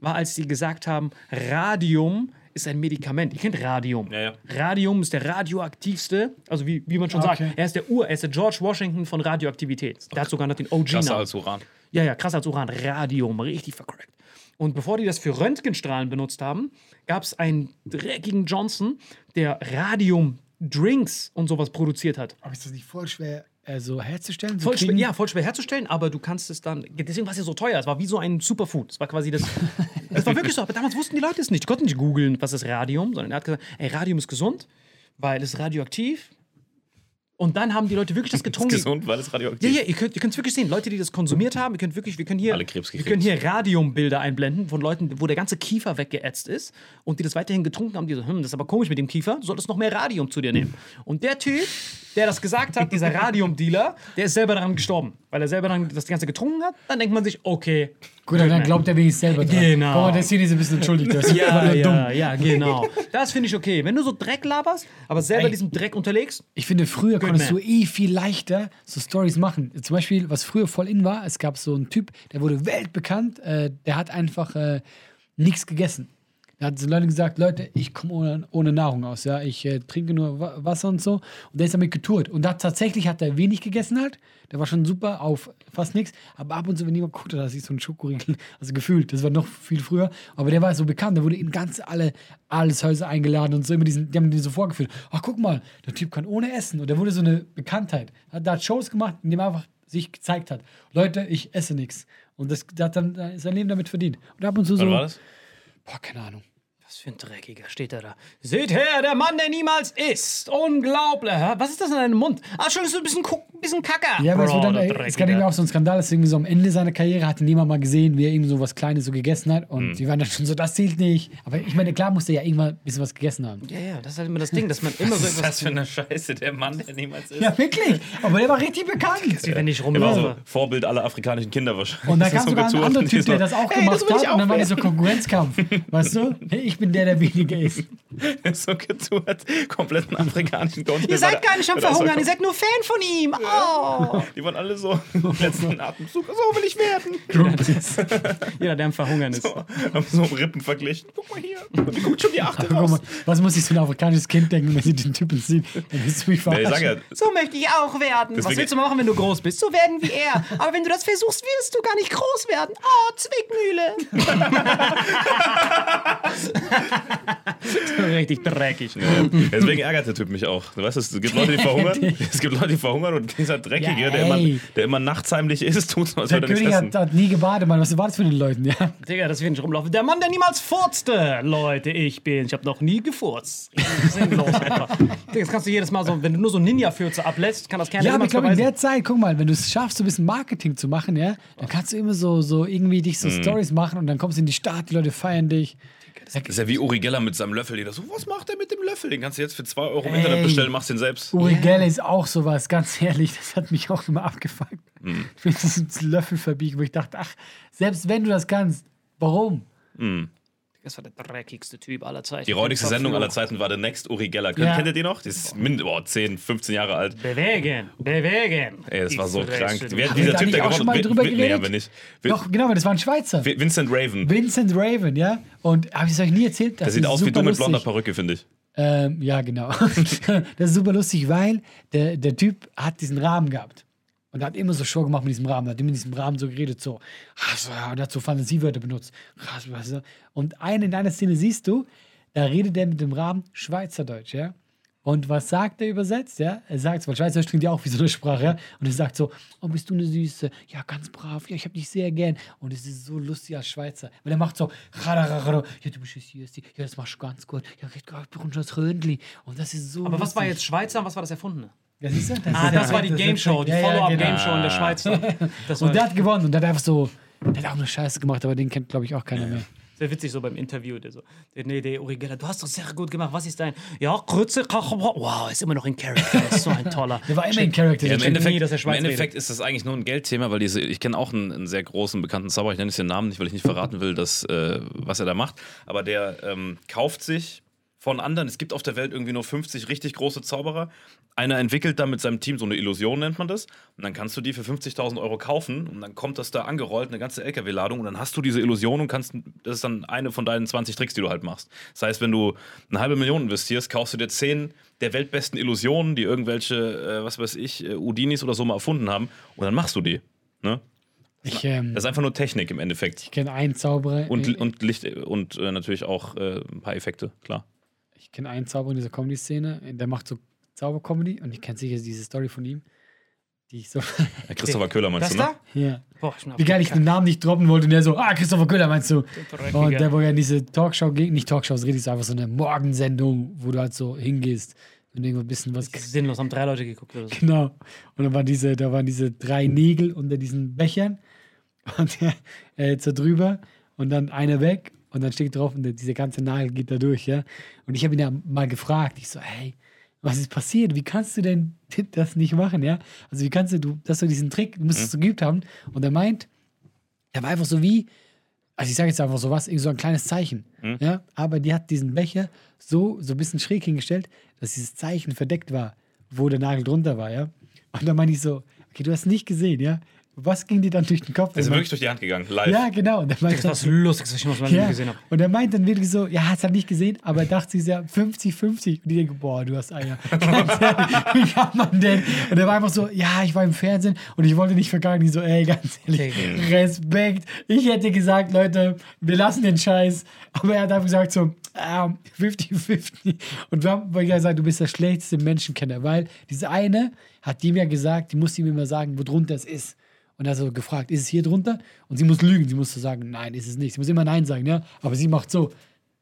war, als die gesagt haben, Radium ist ein Medikament. Ihr kennt Radium. Ja, ja. Radium ist der radioaktivste, also wie, wie man schon Okay. sagt, er ist der Ur, er ist der George Washington von Radioaktivität. Der hat sogar noch den OG Krasser als Uran. Ja, ja, krass als Uran. Radium, richtig vercrackt. Und bevor die das für Röntgenstrahlen benutzt haben, gab es einen dreckigen Johnson, der Radium-Drinks und sowas produziert hat. Aber ist das nicht voll schwer äh, so herzustellen? Voll schwer, ja, voll schwer herzustellen, aber du kannst es dann. Deswegen war es ja so teuer. Es war wie so ein Superfood. Es war quasi das. Es war wirklich so. Aber damals wussten die Leute es nicht. Die konnten nicht googeln, was ist Radium, sondern er hat gesagt: Ey, Radium ist gesund, weil es ist radioaktiv. Und dann haben die Leute wirklich das getrunken. Gesund, weil es Ja, radioaktiv ja, ihr könnt es wirklich sehen. Leute, die das konsumiert haben, ihr könnt wirklich, wir können hier, Alle Krebs wir können hier Radiumbilder einblenden von Leuten, wo der ganze Kiefer weggeätzt ist und die das weiterhin getrunken haben. Die so, hm, das ist aber komisch mit dem Kiefer, du solltest noch mehr Radium zu dir nehmen. Und der Typ, der das gesagt hat, dieser Radiumdealer, der ist selber daran gestorben, weil er selber dann das Ganze getrunken hat. Dann denkt man sich, okay. Gut, aber dann glaubt er wenigstens selber dran. Genau. Boah, das hier ist ein bisschen entschuldigt. Das Ja, ja, dumm. ja, genau. Das finde ich okay. Wenn du so Dreck laberst, aber selber Ey. diesem Dreck unterlegst, Ich finde, früher konntest man. du eh viel leichter so Stories machen. Zum Beispiel, was früher voll in war, es gab so einen Typ, der wurde weltbekannt, äh, der hat einfach äh, nichts gegessen. Da hat so Leute gesagt, Leute, ich komme ohne, ohne Nahrung aus, ja, ich äh, trinke nur Wa- Wasser und so. Und der ist damit getourt. Und da tatsächlich hat er wenig gegessen halt. Der war schon super auf fast nichts. Aber ab und zu, wenn jemand guckt, er sich so einen Schokoriegel, also gefühlt, das war noch viel früher. Aber der war so bekannt, der wurde in ganz alle Alleshäuser eingeladen und so immer diesen, die haben den so vorgeführt. Ach, guck mal, der Typ kann ohne essen. Und der wurde so eine Bekanntheit. Hat, der hat Shows gemacht, in dem er einfach sich gezeigt hat. Leute, ich esse nichts. Und das, der hat dann sein Leben damit verdient. Und ab und zu so. Wann war das? Boah, keine Ahnung. Was für ein Dreckiger steht er da. Seht her, der Mann, der niemals isst. Unglaublich. Was ist das in deinem Mund? Ah, schon ist so ein bisschen, Kuck- ein bisschen Kacker. Ja, aber es, Bro, wird dann, ey, es gab auch so ein Skandal, dass irgendwie so am Ende seiner Karriere hat ihn niemand mal gesehen, wie er irgendwie so was Kleines so gegessen hat. Hm. Und die waren dann schon so, das zählt nicht. Aber ich meine, klar musste er ja irgendwann ein bisschen was gegessen haben. Ja, ja, das ist halt immer das Ding, dass man immer so Was ist das für eine Scheiße, der Mann, der niemals ist? Ja, wirklich. Aber der war richtig bekannt. Wie wenn ich Der war so rumlaufe. Vorbild aller afrikanischen Kinder wahrscheinlich. Und Das kam ist sogar ein anderer und Typ, die der so, das auch hey, gemacht das hat. Und dann war das so Konkurrenzkampf. Weißt du? Hey, ich bin der, der weniger ist. so getourt, kompletten afrikanischen Kontinent. Ihr seid gar nicht am Verhungern, ihr seid nur Fan von ihm. Oh. Die waren alle so im letzten Atemzug. So will ich werden. Jeder, der am Verhungern ist. So, haben so Rippen verglichen. Guck mal hier. Die guckt schon die Achte raus. mal, was muss sich so ein afrikanisches Kind denken, wenn sie den Typen sieht? Ich ja, So möchte ich auch werden. Was Deswegen- willst du machen, wenn du groß bist? So werden wie er. Aber wenn du das versuchst, wirst du gar nicht groß werden. Oh, Zwickmühle. Richtig dreckig. deswegen ärgert der Typ mich auch. Du weißt, es gibt Leute, die verhungern. Es gibt Leute, die verhungern und dieser Dreckige, Ja, der, immer, der immer nachts heimlich isst, tut so, als Der er König essen. hat, hat nie gebadet, Mann. Was war das für den Leuten? Ja. Digga, das wird nicht rumlaufen. Der Mann, der niemals furzte. Leute, ich bin. Ich habe noch nie gefurzt. Sinnlos einfach. Digga, das kannst du jedes Mal so, wenn du nur so Ninja-Fürze ablässt, kann das keiner Ja, aber ich glaube, in der Zeit, guck mal, wenn du es schaffst, so ein bisschen Marketing zu machen, ja, dann kannst du immer so, so irgendwie dich so Mhm. Stories machen und dann kommst du in die Stadt, die Leute feiern dich. Das ist ja wie Uri Geller mit seinem Löffel. Jeder so, was macht er mit dem Löffel? Den kannst du jetzt für 2 Euro im Ey. Internet bestellen, machst den selbst. Uri Geller ist auch sowas, ganz ehrlich, das hat mich auch immer abgefuckt. Mhm. Ich will diesen Löffel verbiegen, wo ich dachte, ach, selbst wenn du das kannst, warum? Das war der dreckigste Typ aller Zeiten. Die räudigste Sendung aller. Zeiten war The Next Uri Geller. Kennt, Ja. Kennt ihr die noch? Die ist mind boah, 10, 15 Jahre alt. Bewegen, bewegen. Ey, das Die war so krank. Wer, Haben dieser wir da Typ, der auch schon mal gewonnen drüber Vin- Nee, geredet? haben wir nicht. Vin- Doch, genau, aber das war ein Schweizer. Vin- Vincent Raven. Vincent Raven, ja. Und habe ich es euch nie erzählt? Das Der sieht aus wie du mit blonder. Perücke, finde ich. Ähm, ja, genau. das ist super lustig, weil der, der Typ hat diesen Rahmen gehabt. Und hat immer so Show gemacht mit diesem Rahmen. Hat immer in diesem Rahmen so geredet, so. Und hat so Fantasiewörter benutzt. Und eine in einer Szene siehst du, da redet er mit dem Rahmen Schweizerdeutsch, ja. Und was sagt er übersetzt, ja? Er sagt, weil Schweizerdeutsch klingt ja auch wie so eine Sprache, ja? Und er sagt so, oh, bist du eine Süße? Ja, ganz brav, ja, ich hab dich sehr gern. Und es ist so lustig als Schweizer. Weil er macht so, ja, du bist Süßi, ja, das machst du ganz gut. Ja, ich brauche das Röndli. Und das ist so Aber was war lustig. jetzt Schweizer und was war das Erfundene? Ja, siehst du? Ah, ist- das war die ist- Game Show, die ja, ja, genau. Follow-up-Game Show in der Schweiz. Das war Und der hat gewonnen und der hat einfach so, der hat auch eine Scheiße gemacht, aber den kennt, glaube ich, auch keiner mehr. sehr witzig so beim Interview. Der so, nee, der Uri Geller, du hast doch sehr gut gemacht. Was ist dein? Ja, Grütze, wow, ist immer noch in Character. Ist so ein toller. Der war immer in Character. Ja, der im. Endeffekt, nie, dass er im Endeffekt ist das eigentlich nur ein Geldthema, weil diese, ich kenne auch einen, einen sehr großen bekannten Zauberer, ich nenne jetzt den Namen nicht, weil ich nicht verraten will, dass, äh, was er da macht, aber der ähm, kauft sich von anderen. Es gibt auf der Welt irgendwie nur 50 richtig große Zauberer. Einer entwickelt da mit seinem Team so eine Illusion, nennt man das. Und dann kannst du die für 50.000 Euro kaufen und dann kommt das da angerollt, eine ganze LKW-Ladung und dann hast du diese Illusion und kannst, das ist dann eine von deinen 20 Tricks, die du halt machst. Das heißt, wenn du eine halbe Million investierst, kaufst du dir 10 der weltbesten Illusionen, die irgendwelche, äh, was weiß ich, äh, Udinis oder so mal erfunden haben und dann machst du die. Ne? Ich, ähm, Das ist einfach nur Technik im Endeffekt. ich kenne einen Zauberer. Und, äh, und Licht und äh, natürlich auch äh, ein paar Effekte, klar. Ich kenne einen Zauberer in dieser Comedy-Szene, der macht so Zaubercomedy und ich kenne sicher diese Story von ihm, die ich so. Äh, Christopher Köhler meinst Das du, ne? da? ja. Boah, ich Wie geil ich den Namen nicht droppen wollte und der so, ah, Christopher Köhler meinst du? Und der, wo ja in diese Talkshow ging, nicht Talkshow, es ist richtig so einfach so eine Morgensendung, wo du halt so hingehst und irgendwo ein bisschen was. Das ist sinnlos, haben drei Leute geguckt oder so. Genau. Und dann waren diese, da waren diese drei Nägel unter diesen Bechern und der äh, so drüber und dann einer weg und dann steht drauf und der, dieser ganze Nagel geht da durch, ja. Und ich habe ihn ja mal gefragt, ich so, hey, was ist passiert? Wie kannst du denn das nicht machen, ja? Also wie kannst du, du dass du diesen Trick, du musst es so geübt haben. Und er meint, er war einfach so wie, also ich sage jetzt einfach so was, irgendwie so ein kleines Zeichen, ja. Aber die hat diesen Becher so, so ein bisschen schräg hingestellt, dass dieses Zeichen verdeckt war, wo der Nagel drunter war, ja. Und dann meine ich so, okay, du hast nicht gesehen, ja. Was ging dir dann durch den Kopf? Der ist Und wirklich durch die Hand gegangen, live. ja, genau. Das war das Lustigste, was ich noch mal ja. gesehen habe. Und er meint dann wirklich so, ja, hat es halt nicht gesehen, aber er dachte sich ja 50-50. Und die denken, boah, du hast Eier. Wie kann man denn? Und er war einfach so, ja, ich war im Fernsehen und ich wollte nicht verkacken. Die so, ey, ganz ehrlich, Respekt. Ich hätte gesagt, Leute, wir lassen den Scheiß. Aber er hat einfach gesagt so, ähm, 50-50. Und wir haben weil ich gesagt, du bist der schlechteste Menschenkenner, weil diese eine hat ihm ja gesagt, die musste ihm immer sagen, wo drunter es ist. Und er hat so gefragt, ist es hier drunter? Und sie muss lügen. Sie muss so sagen, nein, ist es nicht. Sie muss immer Nein sagen, ja. Aber sie macht so,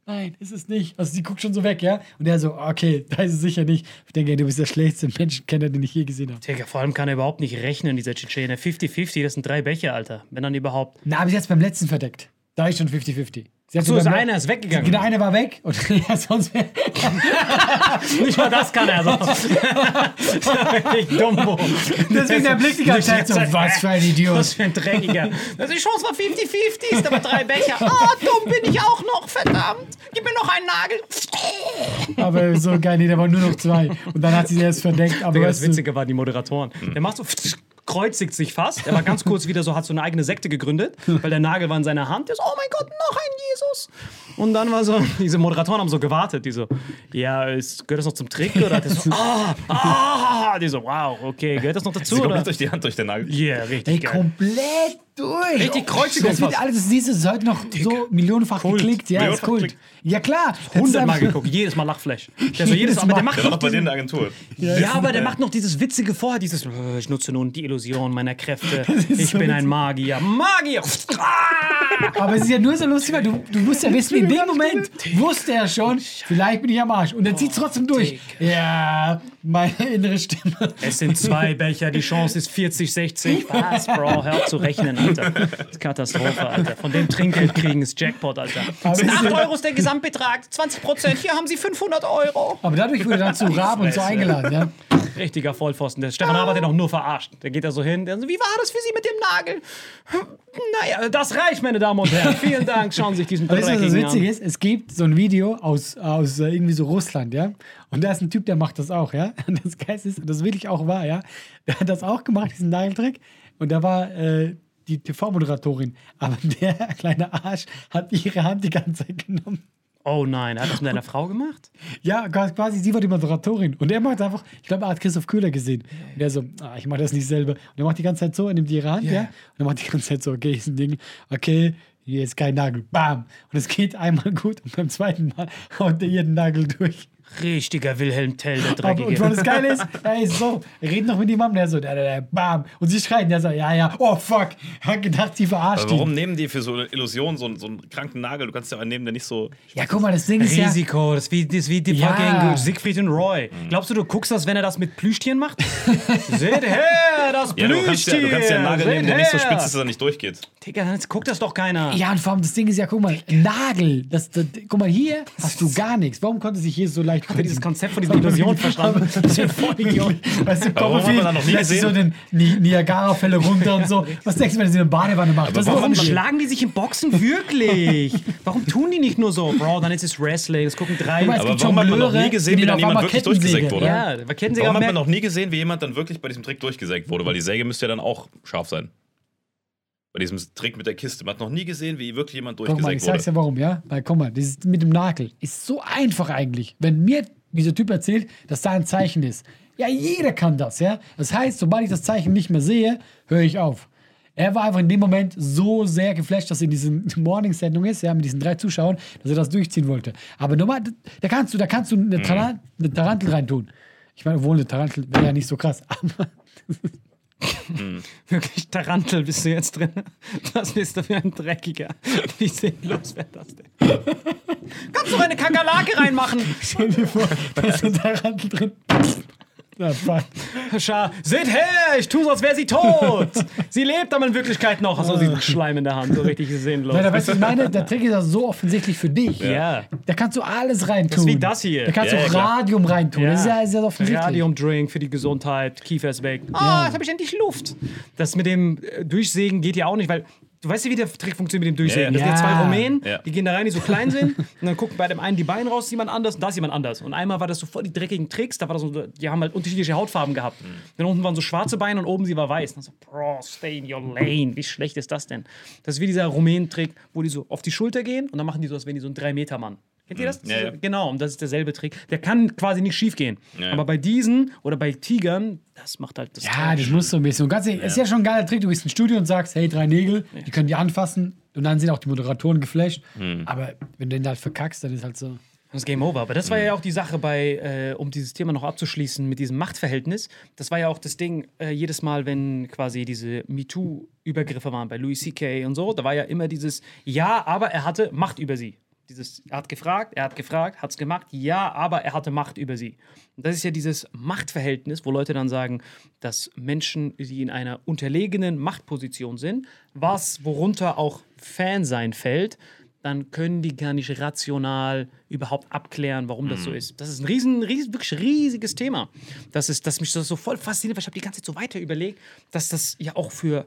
nein, ist es nicht. Also sie guckt schon so weg, ja. Und er so, okay, da ist es sicher nicht. Ich denke, du bist der schlechteste Menschenkenner, den ich je gesehen habe. Digga, vor allem kann er überhaupt nicht rechnen, dieser Tschetschene. 50-50, das sind drei Becher, Alter. Wenn dann überhaupt. Na, sie hat es beim letzten verdeckt. Da ist schon 50-50. Hat So, ist einer ist weggegangen. Genau, einer war weg. Und ja, sonst wäre. Nicht mal das kann er. So. ich Dumbo. Deswegen der Blick die ganze Zeit so, was für ein Was Idiot. für ein Dreckiger. Also die Chance war 50-50, ist aber drei Becher. Ah, dumm bin ich auch noch, verdammt. Gib mir noch einen Nagel. Aber so geil, nee, da waren nur noch zwei. Und dann hat sie erst verdeckt. Aber Digga, das Witzige waren die Moderatoren. Der macht so, kreuzigt sich fast. Er war ganz kurz wieder so, hat so eine eigene Sekte gegründet, weil der Nagel war in seiner Hand. Der so, oh mein Gott, noch ein Jesus. Und dann war so, diese Moderatoren haben so gewartet. Die so, ja, ist, gehört das noch zum Trick? Oder der so, ah, ah. Die so, wow, okay, gehört das noch dazu? Sie Oder? durch die Hand durch den Nagel. Yeah, richtig ey, geil. komplett durch. Richtig Kreuzigung Das wird alles, das siehst du, ist heute noch so millionenfach Kult. geklickt. Ja, ist Kult. geklickt. Ja, klar. Hundertmal geguckt, jedes Mal Lachflash. Der so, jedes Mal, aber der macht Der noch bei diesen, denen der Agentur. Ja, aber der macht noch dieses Witzige vorher, dieses, äh, ich nutze nun die Illusion meiner Kräfte. Ich so bin ein. Magier. Magier! Aber es ist ja nur so lustig, weil du, du musst ja wissen, in dem Moment wusste er schon, vielleicht bin ich am Arsch. Und er zieht trotzdem durch. Ja, meine innere Stimme. Es sind zwei Becher, die Chance ist 40, 60. Was, Bro? Hör zu rechnen, Alter. Das ist Katastrophe, Alter. Von dem Trinkgeld kriegen ist Jackpot, Alter. Aber sind es ist 8 ja- Euro ist der Gesamtbetrag, 20 Prozent. Hier haben Sie 500 Euro. Aber dadurch wurde dann zu Raab und so eingeladen, ja. Richtiger Vollpfosten. Der Stefan Raab hat den auch nur verarscht. Der geht da so hin. Der so, wie war das für Sie mit dem Nagel? Naja, das reicht, meine Damen und Herren. Vielen Dank. Schauen Sie sich diesen Weißt du, was witzig an. ist? Es gibt so ein Video aus, aus äh, irgendwie so Russland, ja. Und da ist ein Typ, der macht das auch, ja. Und das Geist ist, das wirklich auch wahr, ja. Der hat das auch gemacht, diesen Nageltrick. Und da war äh, die TV-Moderatorin. Aber der kleine Arsch hat ihre Hand die ganze Zeit genommen. Oh nein, er hat das mit einer Frau gemacht? Ja, quasi, sie war die Moderatorin. Und er macht einfach, ich glaube, er hat Christoph Köhler gesehen. Und er so, ah, ich mache das nicht selber. Und er macht die ganze Zeit so, er nimmt ihre Hand, ja. Und er macht die ganze Zeit so, okay, ist ein Ding, okay, hier ist kein Nagel, bam. Und es geht einmal gut und beim zweiten Mal haut er ihren Nagel durch. Richtiger Wilhelm Tell, der und Dreckige. weil das Geile ist, er ist so, er redet noch mit ihm, der so, da, da, da, bam. Und sie schreien, der so, ja, ja, oh fuck. Er hat gedacht, sie verarscht Aber warum ihn. nehmen die für so eine Illusion so, einen- so einen kranken Nagel? Du kannst ja einen nehmen, der nicht so. Ja, guck mal, das Ding ist ja, Risiko, das ist wie, das ist wie die Ja. fucking Siegfried und Roy. Glaubst du, du guckst das, wenn er das mit Plüschtieren macht? Seht her, das Ja, Plüschtier! du kannst ja, du kannst ja einen Nagel nehmen, der nicht so Seht spitz her. ist, dass er nicht durchgeht. Digga, dann guckt das doch keiner. ja, und vor allem das Ding ist ja, guck mal, Nagel, das, das, guck mal, hier hast du gar nichts. Warum konnte sich hier so leicht Gleichgültig. Hat er dieses Konzept von dieser Illusion verstanden? Das ist ein Vollidiot. Weißt du, warum hat man da noch nie lässt sich so den Ni Niagara-Fälle runter und so. Was denkst du, wenn sie eine Badewanne macht? Das Warum schlagen die sich im Boxen wirklich? Warum tun die nicht nur so, Bro, dann ist es Wrestling, das gucken drei. Aber es Aber gibt warum hat man noch nie gesehen, wie dann jemand wirklich durchgesägt wurde? ja, Warum hat man noch nie gesehen, wie jemand dann wirklich bei diesem Trick durchgesägt wurde? Weil die Säge müsste ja dann auch scharf sein. Bei diesem Trick mit der Kiste. Man hat noch nie gesehen, wie wirklich jemand Guck mal, ich durchgesägt sag's wurde. ja warum, ja? Weil, guck mal, dieses mit dem Nagel ist so einfach eigentlich. Wenn mir dieser Typ erzählt, dass da ein Zeichen ist. Ja, jeder kann das, ja? Das heißt, sobald ich das Zeichen nicht mehr sehe, höre ich auf. Er war einfach in dem Moment so sehr geflasht, dass er in diesen Morning-Sendung ist, ja, mit diesen drei Zuschauern, dass er das durchziehen wollte. Aber normal, da kannst du, da kannst du eine, Taran eine Tarantel reintun. Ich meine, obwohl eine Tarantel wäre ja nicht so krass. Aber Wirklich Tarantel bist du jetzt drin. Was bist du für ein Dreckiger? Wie sinnlos wäre das denn? Kannst du meine Kakerlake reinmachen? stell dir vor, da ist eine Tarantel drin. Ja, fuck. Scha Seht her, ich tue so, als wäre sie tot. Sie lebt aber in Wirklichkeit noch. Du diesen Schleim in der Hand, so richtig sinnlos. Nein, aber weißt du, ich meine, der Trick ist ja so offensichtlich für dich. ja. Da kannst du alles reintun. Das ist wie das hier. Da kannst Ja, du ja, klar. Radium reintun. Das ist ja sehr offensichtlich. Radiumdrink für die Gesundheit, Kiefer ist weg. Ah, jetzt habe ich endlich Luft. Das mit dem äh, Durchsägen geht ja auch nicht, weil du weißt ja, wie der Trick funktioniert mit dem Durchsägen. Ja, Das sind ja zwei Rumänen, Ja. die gehen da rein, die so klein sind und dann gucken bei dem einen die Beine raus, jemand anders und da ist jemand anders. Und einmal war das so voll die dreckigen Tricks, da war das so, die haben halt unterschiedliche Hautfarben gehabt. Dann unten waren so schwarze Beine und oben sie war weiß. Und dann so, Bro, stay in your lane. Wie schlecht ist das denn? Das ist wie dieser Rumänen-Trick, wo die so auf die Schulter gehen und dann machen die so, als wären die so ein 3-Meter-Mann. Kennt ihr das? Ja, ja. Genau, und das ist derselbe Trick. Der kann quasi nicht schief gehen. Ja. Aber bei diesen oder bei Tigern, das macht halt das Ja, das muss so ein bisschen. Und ganz ehrlich, ist ja schon ein geiler Trick. Du gehst ins Studio und sagst, hey, drei Nägel, die können die anfassen. Und dann sind auch die Moderatoren geflasht. Hm. Aber wenn du den halt verkackst, dann ist halt so. Das ist Game Over. Aber das war ja auch die Sache bei, äh, um dieses Thema noch abzuschließen mit diesem Machtverhältnis. Das war ja auch das Ding, äh, jedes Mal, wenn quasi diese MeToo-Übergriffe waren bei Louis C.K. und so, da war ja immer dieses Ja, aber er hatte Macht über sie. Dieses, er hat gefragt, er hat gefragt, hat es gemacht, ja, aber er hatte Macht über sie. Und das ist ja dieses Machtverhältnis, wo Leute dann sagen, dass Menschen, die in einer unterlegenen Machtposition sind, was worunter auch Fansein fällt, dann können die gar nicht rational überhaupt abklären, warum das so ist. Das ist ein riesen, riesen, wirklich riesiges Thema. Das ist, das mich das so voll fasziniert, weil ich habe die ganze Zeit so weiter überlegt, dass das ja auch für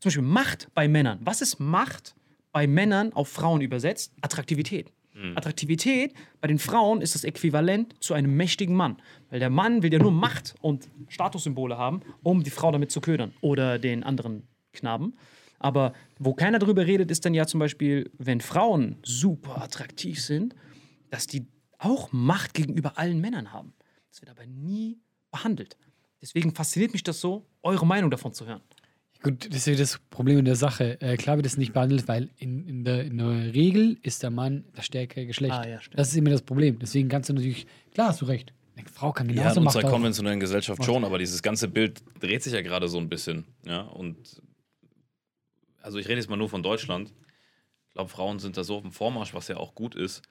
zum Beispiel Macht bei Männern. Was ist Macht bei Männern auf Frauen übersetzt? Attraktivität. Attraktivität bei den Frauen ist das Äquivalent zu einem mächtigen Mann. Weil der Mann will ja nur Macht und Statussymbole haben, um die Frau damit zu ködern. Oder den anderen Knaben. Aber wo keiner drüber redet, ist dann ja zum Beispiel, wenn Frauen super attraktiv sind, dass die auch Macht gegenüber allen Männern haben. Das wird aber nie behandelt. Deswegen fasziniert mich das so, eure Meinung davon zu hören. Gut, das ist ja das Problem in der Sache. Äh, klar wird das nicht behandelt, weil in, in, der, in der Regel ist der Mann das stärkere Geschlecht. Ah, ja, stimmt. das ist immer das Problem. Deswegen kannst du natürlich, klar hast du recht. Eine Frau kann Ja, genauso in Macht unserer auch. konventionellen Gesellschaft schon, aber dieses ganze Bild dreht sich ja gerade so ein bisschen. Ja, und also ich rede jetzt mal nur von Deutschland. Ich glaube, Frauen sind da so auf dem Vormarsch, was ja auch gut ist,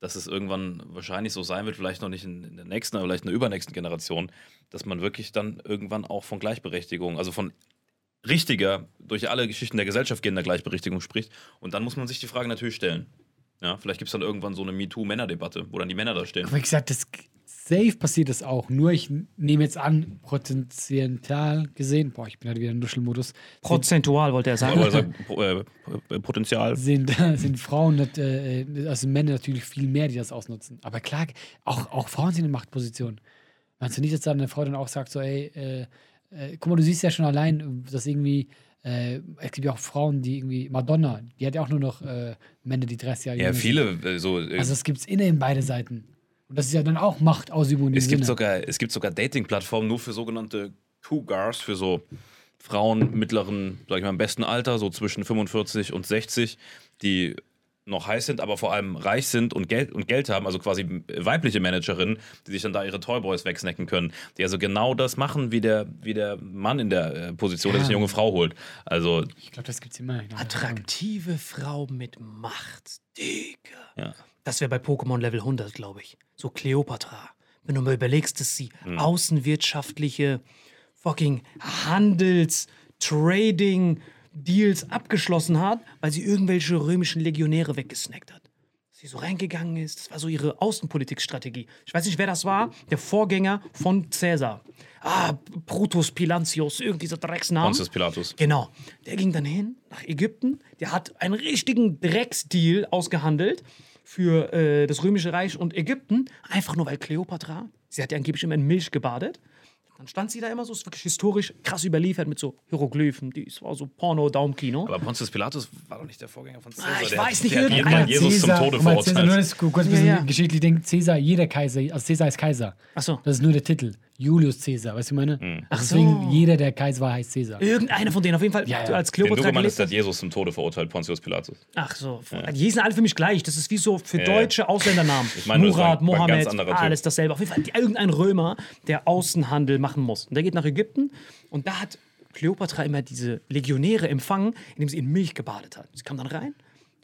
dass es irgendwann wahrscheinlich so sein wird, vielleicht noch nicht in, in der nächsten, aber vielleicht in der übernächsten Generation, dass man wirklich dann irgendwann auch von Gleichberechtigung, also von richtiger, durch alle Geschichten der Gesellschaft gehender Gleichberechtigung spricht. Und dann muss man sich die Frage natürlich stellen. Ja, vielleicht gibt es dann irgendwann so eine MeToo-Männer-Debatte, wo dann die Männer da stehen. Aber wie gesagt, das safe passiert das auch. Nur ich nehme jetzt an, prozentual gesehen, boah, ich bin halt wieder im Nuschelmodus, Prozentual wollte er sagen. Aber sagt, Pro- äh, Potenzial. sind, sind Frauen, nat- äh, also Männer natürlich viel mehr, die das ausnutzen. Aber klar, auch, auch Frauen sind in Machtpositionen. Meinst du nicht, dass dann eine Frau dann auch sagt, so, ey, äh, äh, guck mal, du siehst ja schon allein, dass irgendwie, äh, es gibt ja auch Frauen, die irgendwie, Madonna, die hat ja auch nur noch äh, Männer, die 30 Jahre Ja, viele, äh, so. äh, Also es gibt es inne in beide Seiten. Und das ist ja dann auch Machtausübung es, gibt Sinne. sogar, es gibt sogar Dating-Plattformen nur für sogenannte Cougars, für so Frauen mittleren, sag ich mal, im besten Alter, so zwischen 45 und 60, die noch heiß sind, aber vor allem reich sind und Geld, und Geld haben, also quasi weibliche Managerinnen, die sich dann da ihre Toyboys wegsnacken können, die also genau das machen, wie der, wie der Mann in der äh, Position, der sich eine junge Frau holt. Also, Ich glaube, das gibt es immer. Attraktive Frau mit Macht. Digga. ja. Das wäre bei Pokémon Level 100, glaube ich. So Cleopatra. Wenn du mal überlegst, dass sie Hm. außenwirtschaftliche fucking Handels, Trading, Deals abgeschlossen hat, weil sie irgendwelche römischen Legionäre weggesnackt hat. sie so reingegangen ist. Das war so ihre Außenpolitikstrategie. Ich weiß nicht, wer das war. Der Vorgänger von Cäsar. Ah, Brutus Pilantius, irgendwie dieser Drecksname. Pontius Pilatus. Genau. Der ging dann hin nach Ägypten. Der hat einen richtigen Drecksdeal ausgehandelt für äh, das Römische Reich und Ägypten. Einfach nur, weil Kleopatra, sie hat ja angeblich immer in Milch gebadet. Dann stand sie da immer so, ist wirklich historisch krass überliefert mit so Hieroglyphen. Die war so Porno-Daumkino. Aber Pontius Pilatus war doch nicht der Vorgänger von Caesar. Ah, ich der weiß hat, nicht, der hat irgendeiner- Jesus zum Tode mal, Cäsar, nur verurteilt. das kurz ein bisschen Ja, ja. geschichtlich denkt, Cäsar, jeder Kaiser, also Cäsar ist Kaiser. Ach so. Das ist nur der Titel. Julius Cäsar, weißt du, ich meine? Ach Deswegen, so. jeder, der Kaiser war, heißt Cäsar. Irgendeiner von denen, auf jeden Fall, Ja, ja. als Den Kleopatra hast, gelebt der hat. Jesus zum Tode verurteilt, Pontius Pilatus. Ach so. Die sind alle für mich gleich. Das ist wie so für Ja. deutsche Ausländernamen. Ich meine, das war Murat, war ganz Mohammed, Typ. alles dasselbe. Auf jeden Fall irgendein Römer, der Außenhandel machen muss. Und der geht nach Ägypten und da hat Kleopatra immer diese Legionäre empfangen, indem sie in Milch gebadet hat. Sie kam dann rein,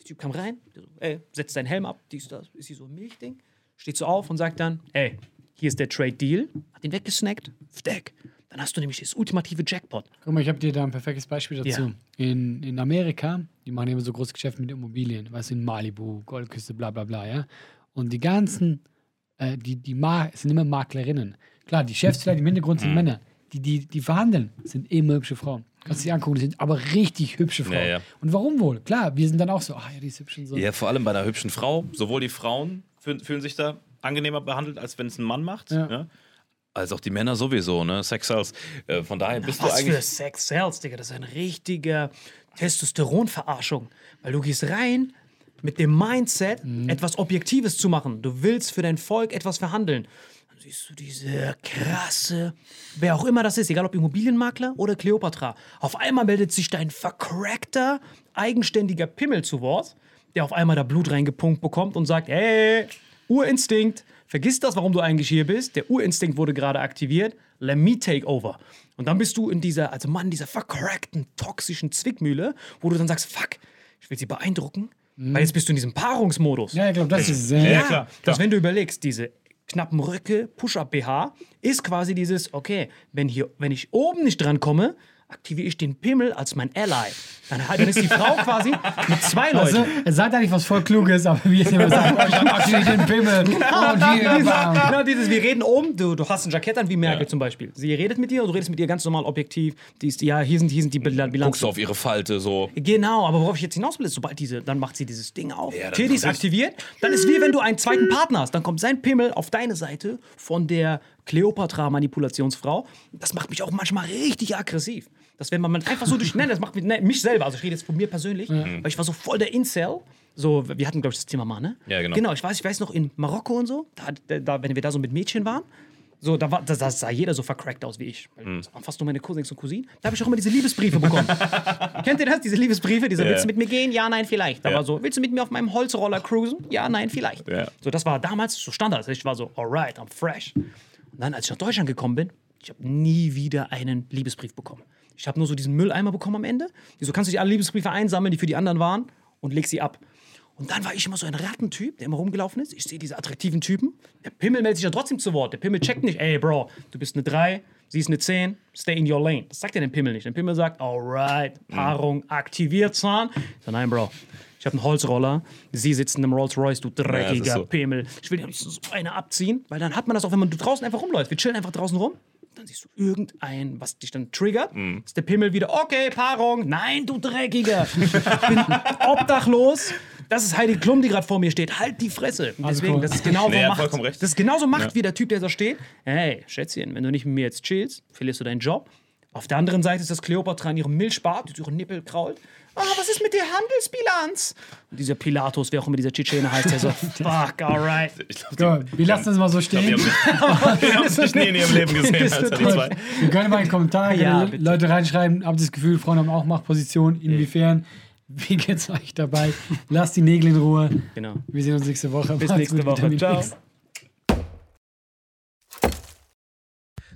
der Typ kam rein, ey, setzt seinen Helm ab, dies, das, ist hier so ein Milchding, steht so auf und sagt dann, ey, hier ist der Trade Deal, hat ihn weggesnackt, Fdeck. Dann hast du nämlich das ultimative Jackpot. Guck mal, ich habe dir da ein perfektes Beispiel dazu. Ja. In, in Amerika, die machen immer so großes Geschäft mit Immobilien, weißt du, in Malibu, Goldküste, bla bla bla, ja. Und die ganzen, äh, die, die es sind immer Maklerinnen. Klar, die Chefs vielleicht im Hintergrund Mhm. sind Männer. Die, die, die verhandeln, sind immer hübsche Frauen. Kannst du dir angucken, die sind aber richtig hübsche Frauen. Ja, ja. Und warum wohl? Klar, wir sind dann auch so, ah ja, die ist hübsch und so. Ja, vor allem bei einer hübschen Frau. Sowohl die Frauen fühlen, fühlen sich da angenehmer behandelt, als wenn es ein Mann macht. Ja. Ja. Als auch die Männer sowieso, ne? Sex Sales. Äh, von daher bist du Was für eigentlich. Sex Sales, Digga. Das ist eine richtige Testosteronverarschung. Weil du gehst rein mit dem Mindset, etwas Objektives zu machen. Du willst für dein Volk etwas verhandeln. Dann siehst du diese krasse, wer auch immer das ist, egal ob Immobilienmakler oder Kleopatra. Auf einmal meldet sich dein vercrackter, eigenständiger Pimmel zu Wort, der auf einmal da Blut reingepumpt bekommt und sagt, hey, Urinstinkt, vergiss das, warum du eigentlich hier bist. Der Urinstinkt wurde gerade aktiviert. Let me take over. Und dann bist du in dieser, als Mann dieser vercrackten, toxischen Zwickmühle, wo du dann sagst, fuck, ich will sie beeindrucken, weil jetzt bist du in diesem Paarungsmodus. Ja, ich glaube, das ist es. Ja, Ja, klar, Dass wenn du überlegst, diese knappen Röcke, Push-Up-BH, ist quasi dieses, okay, wenn, hier, wenn ich oben nicht dran komme, aktiviere ich den Pimmel als mein Ally. Dann, dann ist die Frau quasi mit zwei Leuten. Also, er sagt eigentlich was voll Kluges, aber wie es immer sagt, aktiviert den Pimmel. Und hier, Dieses, bam. genau dieses, wir reden um, du, du hast ein Jackett an wie Merkel zum Beispiel. Sie redet mit dir und du redest mit ihr ganz normal objektiv. Die ist, ja, hier sind, hier sind die Bil- Guckst Bilanzen. du auf ihre Falte so. Genau, aber worauf ich jetzt hinaus will, ist, sobald diese, dann macht sie dieses Ding auf, Ja, Titties kommt- aktiviert, dann ist wie wenn du einen zweiten Partner hast. Dann kommt sein Pimmel auf deine Seite von der Kleopatra-Manipulationsfrau. Das macht mich auch manchmal richtig aggressiv. Das, wenn man einfach so durch. Nein, das macht mich, nein, mich selber. Also, ich rede jetzt von mir persönlich, weil ich war so voll der Incel. So, wir hatten, glaube ich, das Thema mal, ne? Ja, genau. Genau, ich weiß, ich weiß noch, in Marokko und so, da, da, wenn wir da so mit Mädchen waren, so, da, war, da, da sah jeder so vercrackt aus wie ich. Weil Hm. Das waren fast nur meine Cousins und Cousinen. Da habe ich auch immer diese Liebesbriefe bekommen. Kennt ihr das? Diese Liebesbriefe? Diese, Ja. willst du mit mir gehen? Ja, nein, vielleicht. Da Ja. war so, willst du mit mir auf meinem Holzroller cruisen? Ja, nein, vielleicht. Ja. So, das war damals so Standard. Ich war so, alright, I'm fresh. Und dann, als ich nach Deutschland gekommen bin, ich habe nie wieder einen Liebesbrief bekommen. Ich habe nur so diesen Mülleimer bekommen am Ende. So kannst du dir alle Liebesbriefe einsammeln, die für die anderen waren, und leg sie ab. Und dann war ich immer so ein Rattentyp, der immer rumgelaufen ist. Ich sehe diese attraktiven Typen. Der Pimmel meldet sich ja trotzdem zu Wort. Der Pimmel checkt nicht, ey, Bro, du bist eine 3, sie ist eine 10, stay in your lane. Das sagt ja dem Pimmel nicht. Der Pimmel sagt, alright, Paarung aktiviert, Zahn. Ich so, nein, Bro. Ich habe einen Holzroller, sie sitzt in einem Rolls Royce, du dreckiger ist so. Pimmel. Ich will ja nicht so eine abziehen, weil dann hat man das auch, wenn man draußen einfach rumläuft. Wir chillen einfach draußen rum. Dann siehst du irgendein, was dich dann triggert. Ist der Pimmel wieder, okay, Paarung. Nein, du Dreckiger. Ich bin obdachlos. Das ist Heidi Klum, die gerade vor mir steht. Halt die Fresse. Und Deswegen, das ist genau Nee, Macht. vollkommen recht. Das ist genauso Macht wie der Typ, der da steht. Hey, Schätzchen, wenn du nicht mit mir jetzt chillst, verlierst du deinen Job. Auf der anderen Seite ist das Kleopatra in ihrem Milchbart, die ihren Nippel krault. Ah, was ist mit der Handelsbilanz? Und dieser Pilatus, wer auch immer dieser Tschetschene heißt, der so, fuck, alright. Ich glaub, wir lassen das mal so stehen. haben die haben es nicht nie in ihrem Leben gesehen, als die zwei. Wir können mal in den Kommentaren Ja. Leute reinschreiben, habt ihr das Gefühl, Frauen haben auch Machtposition, inwiefern? Wie geht's euch dabei? Lasst die Nägel in Ruhe. Genau. Wir sehen uns nächste Woche. Bis Macht's nächste gut, Woche. Ciao. X.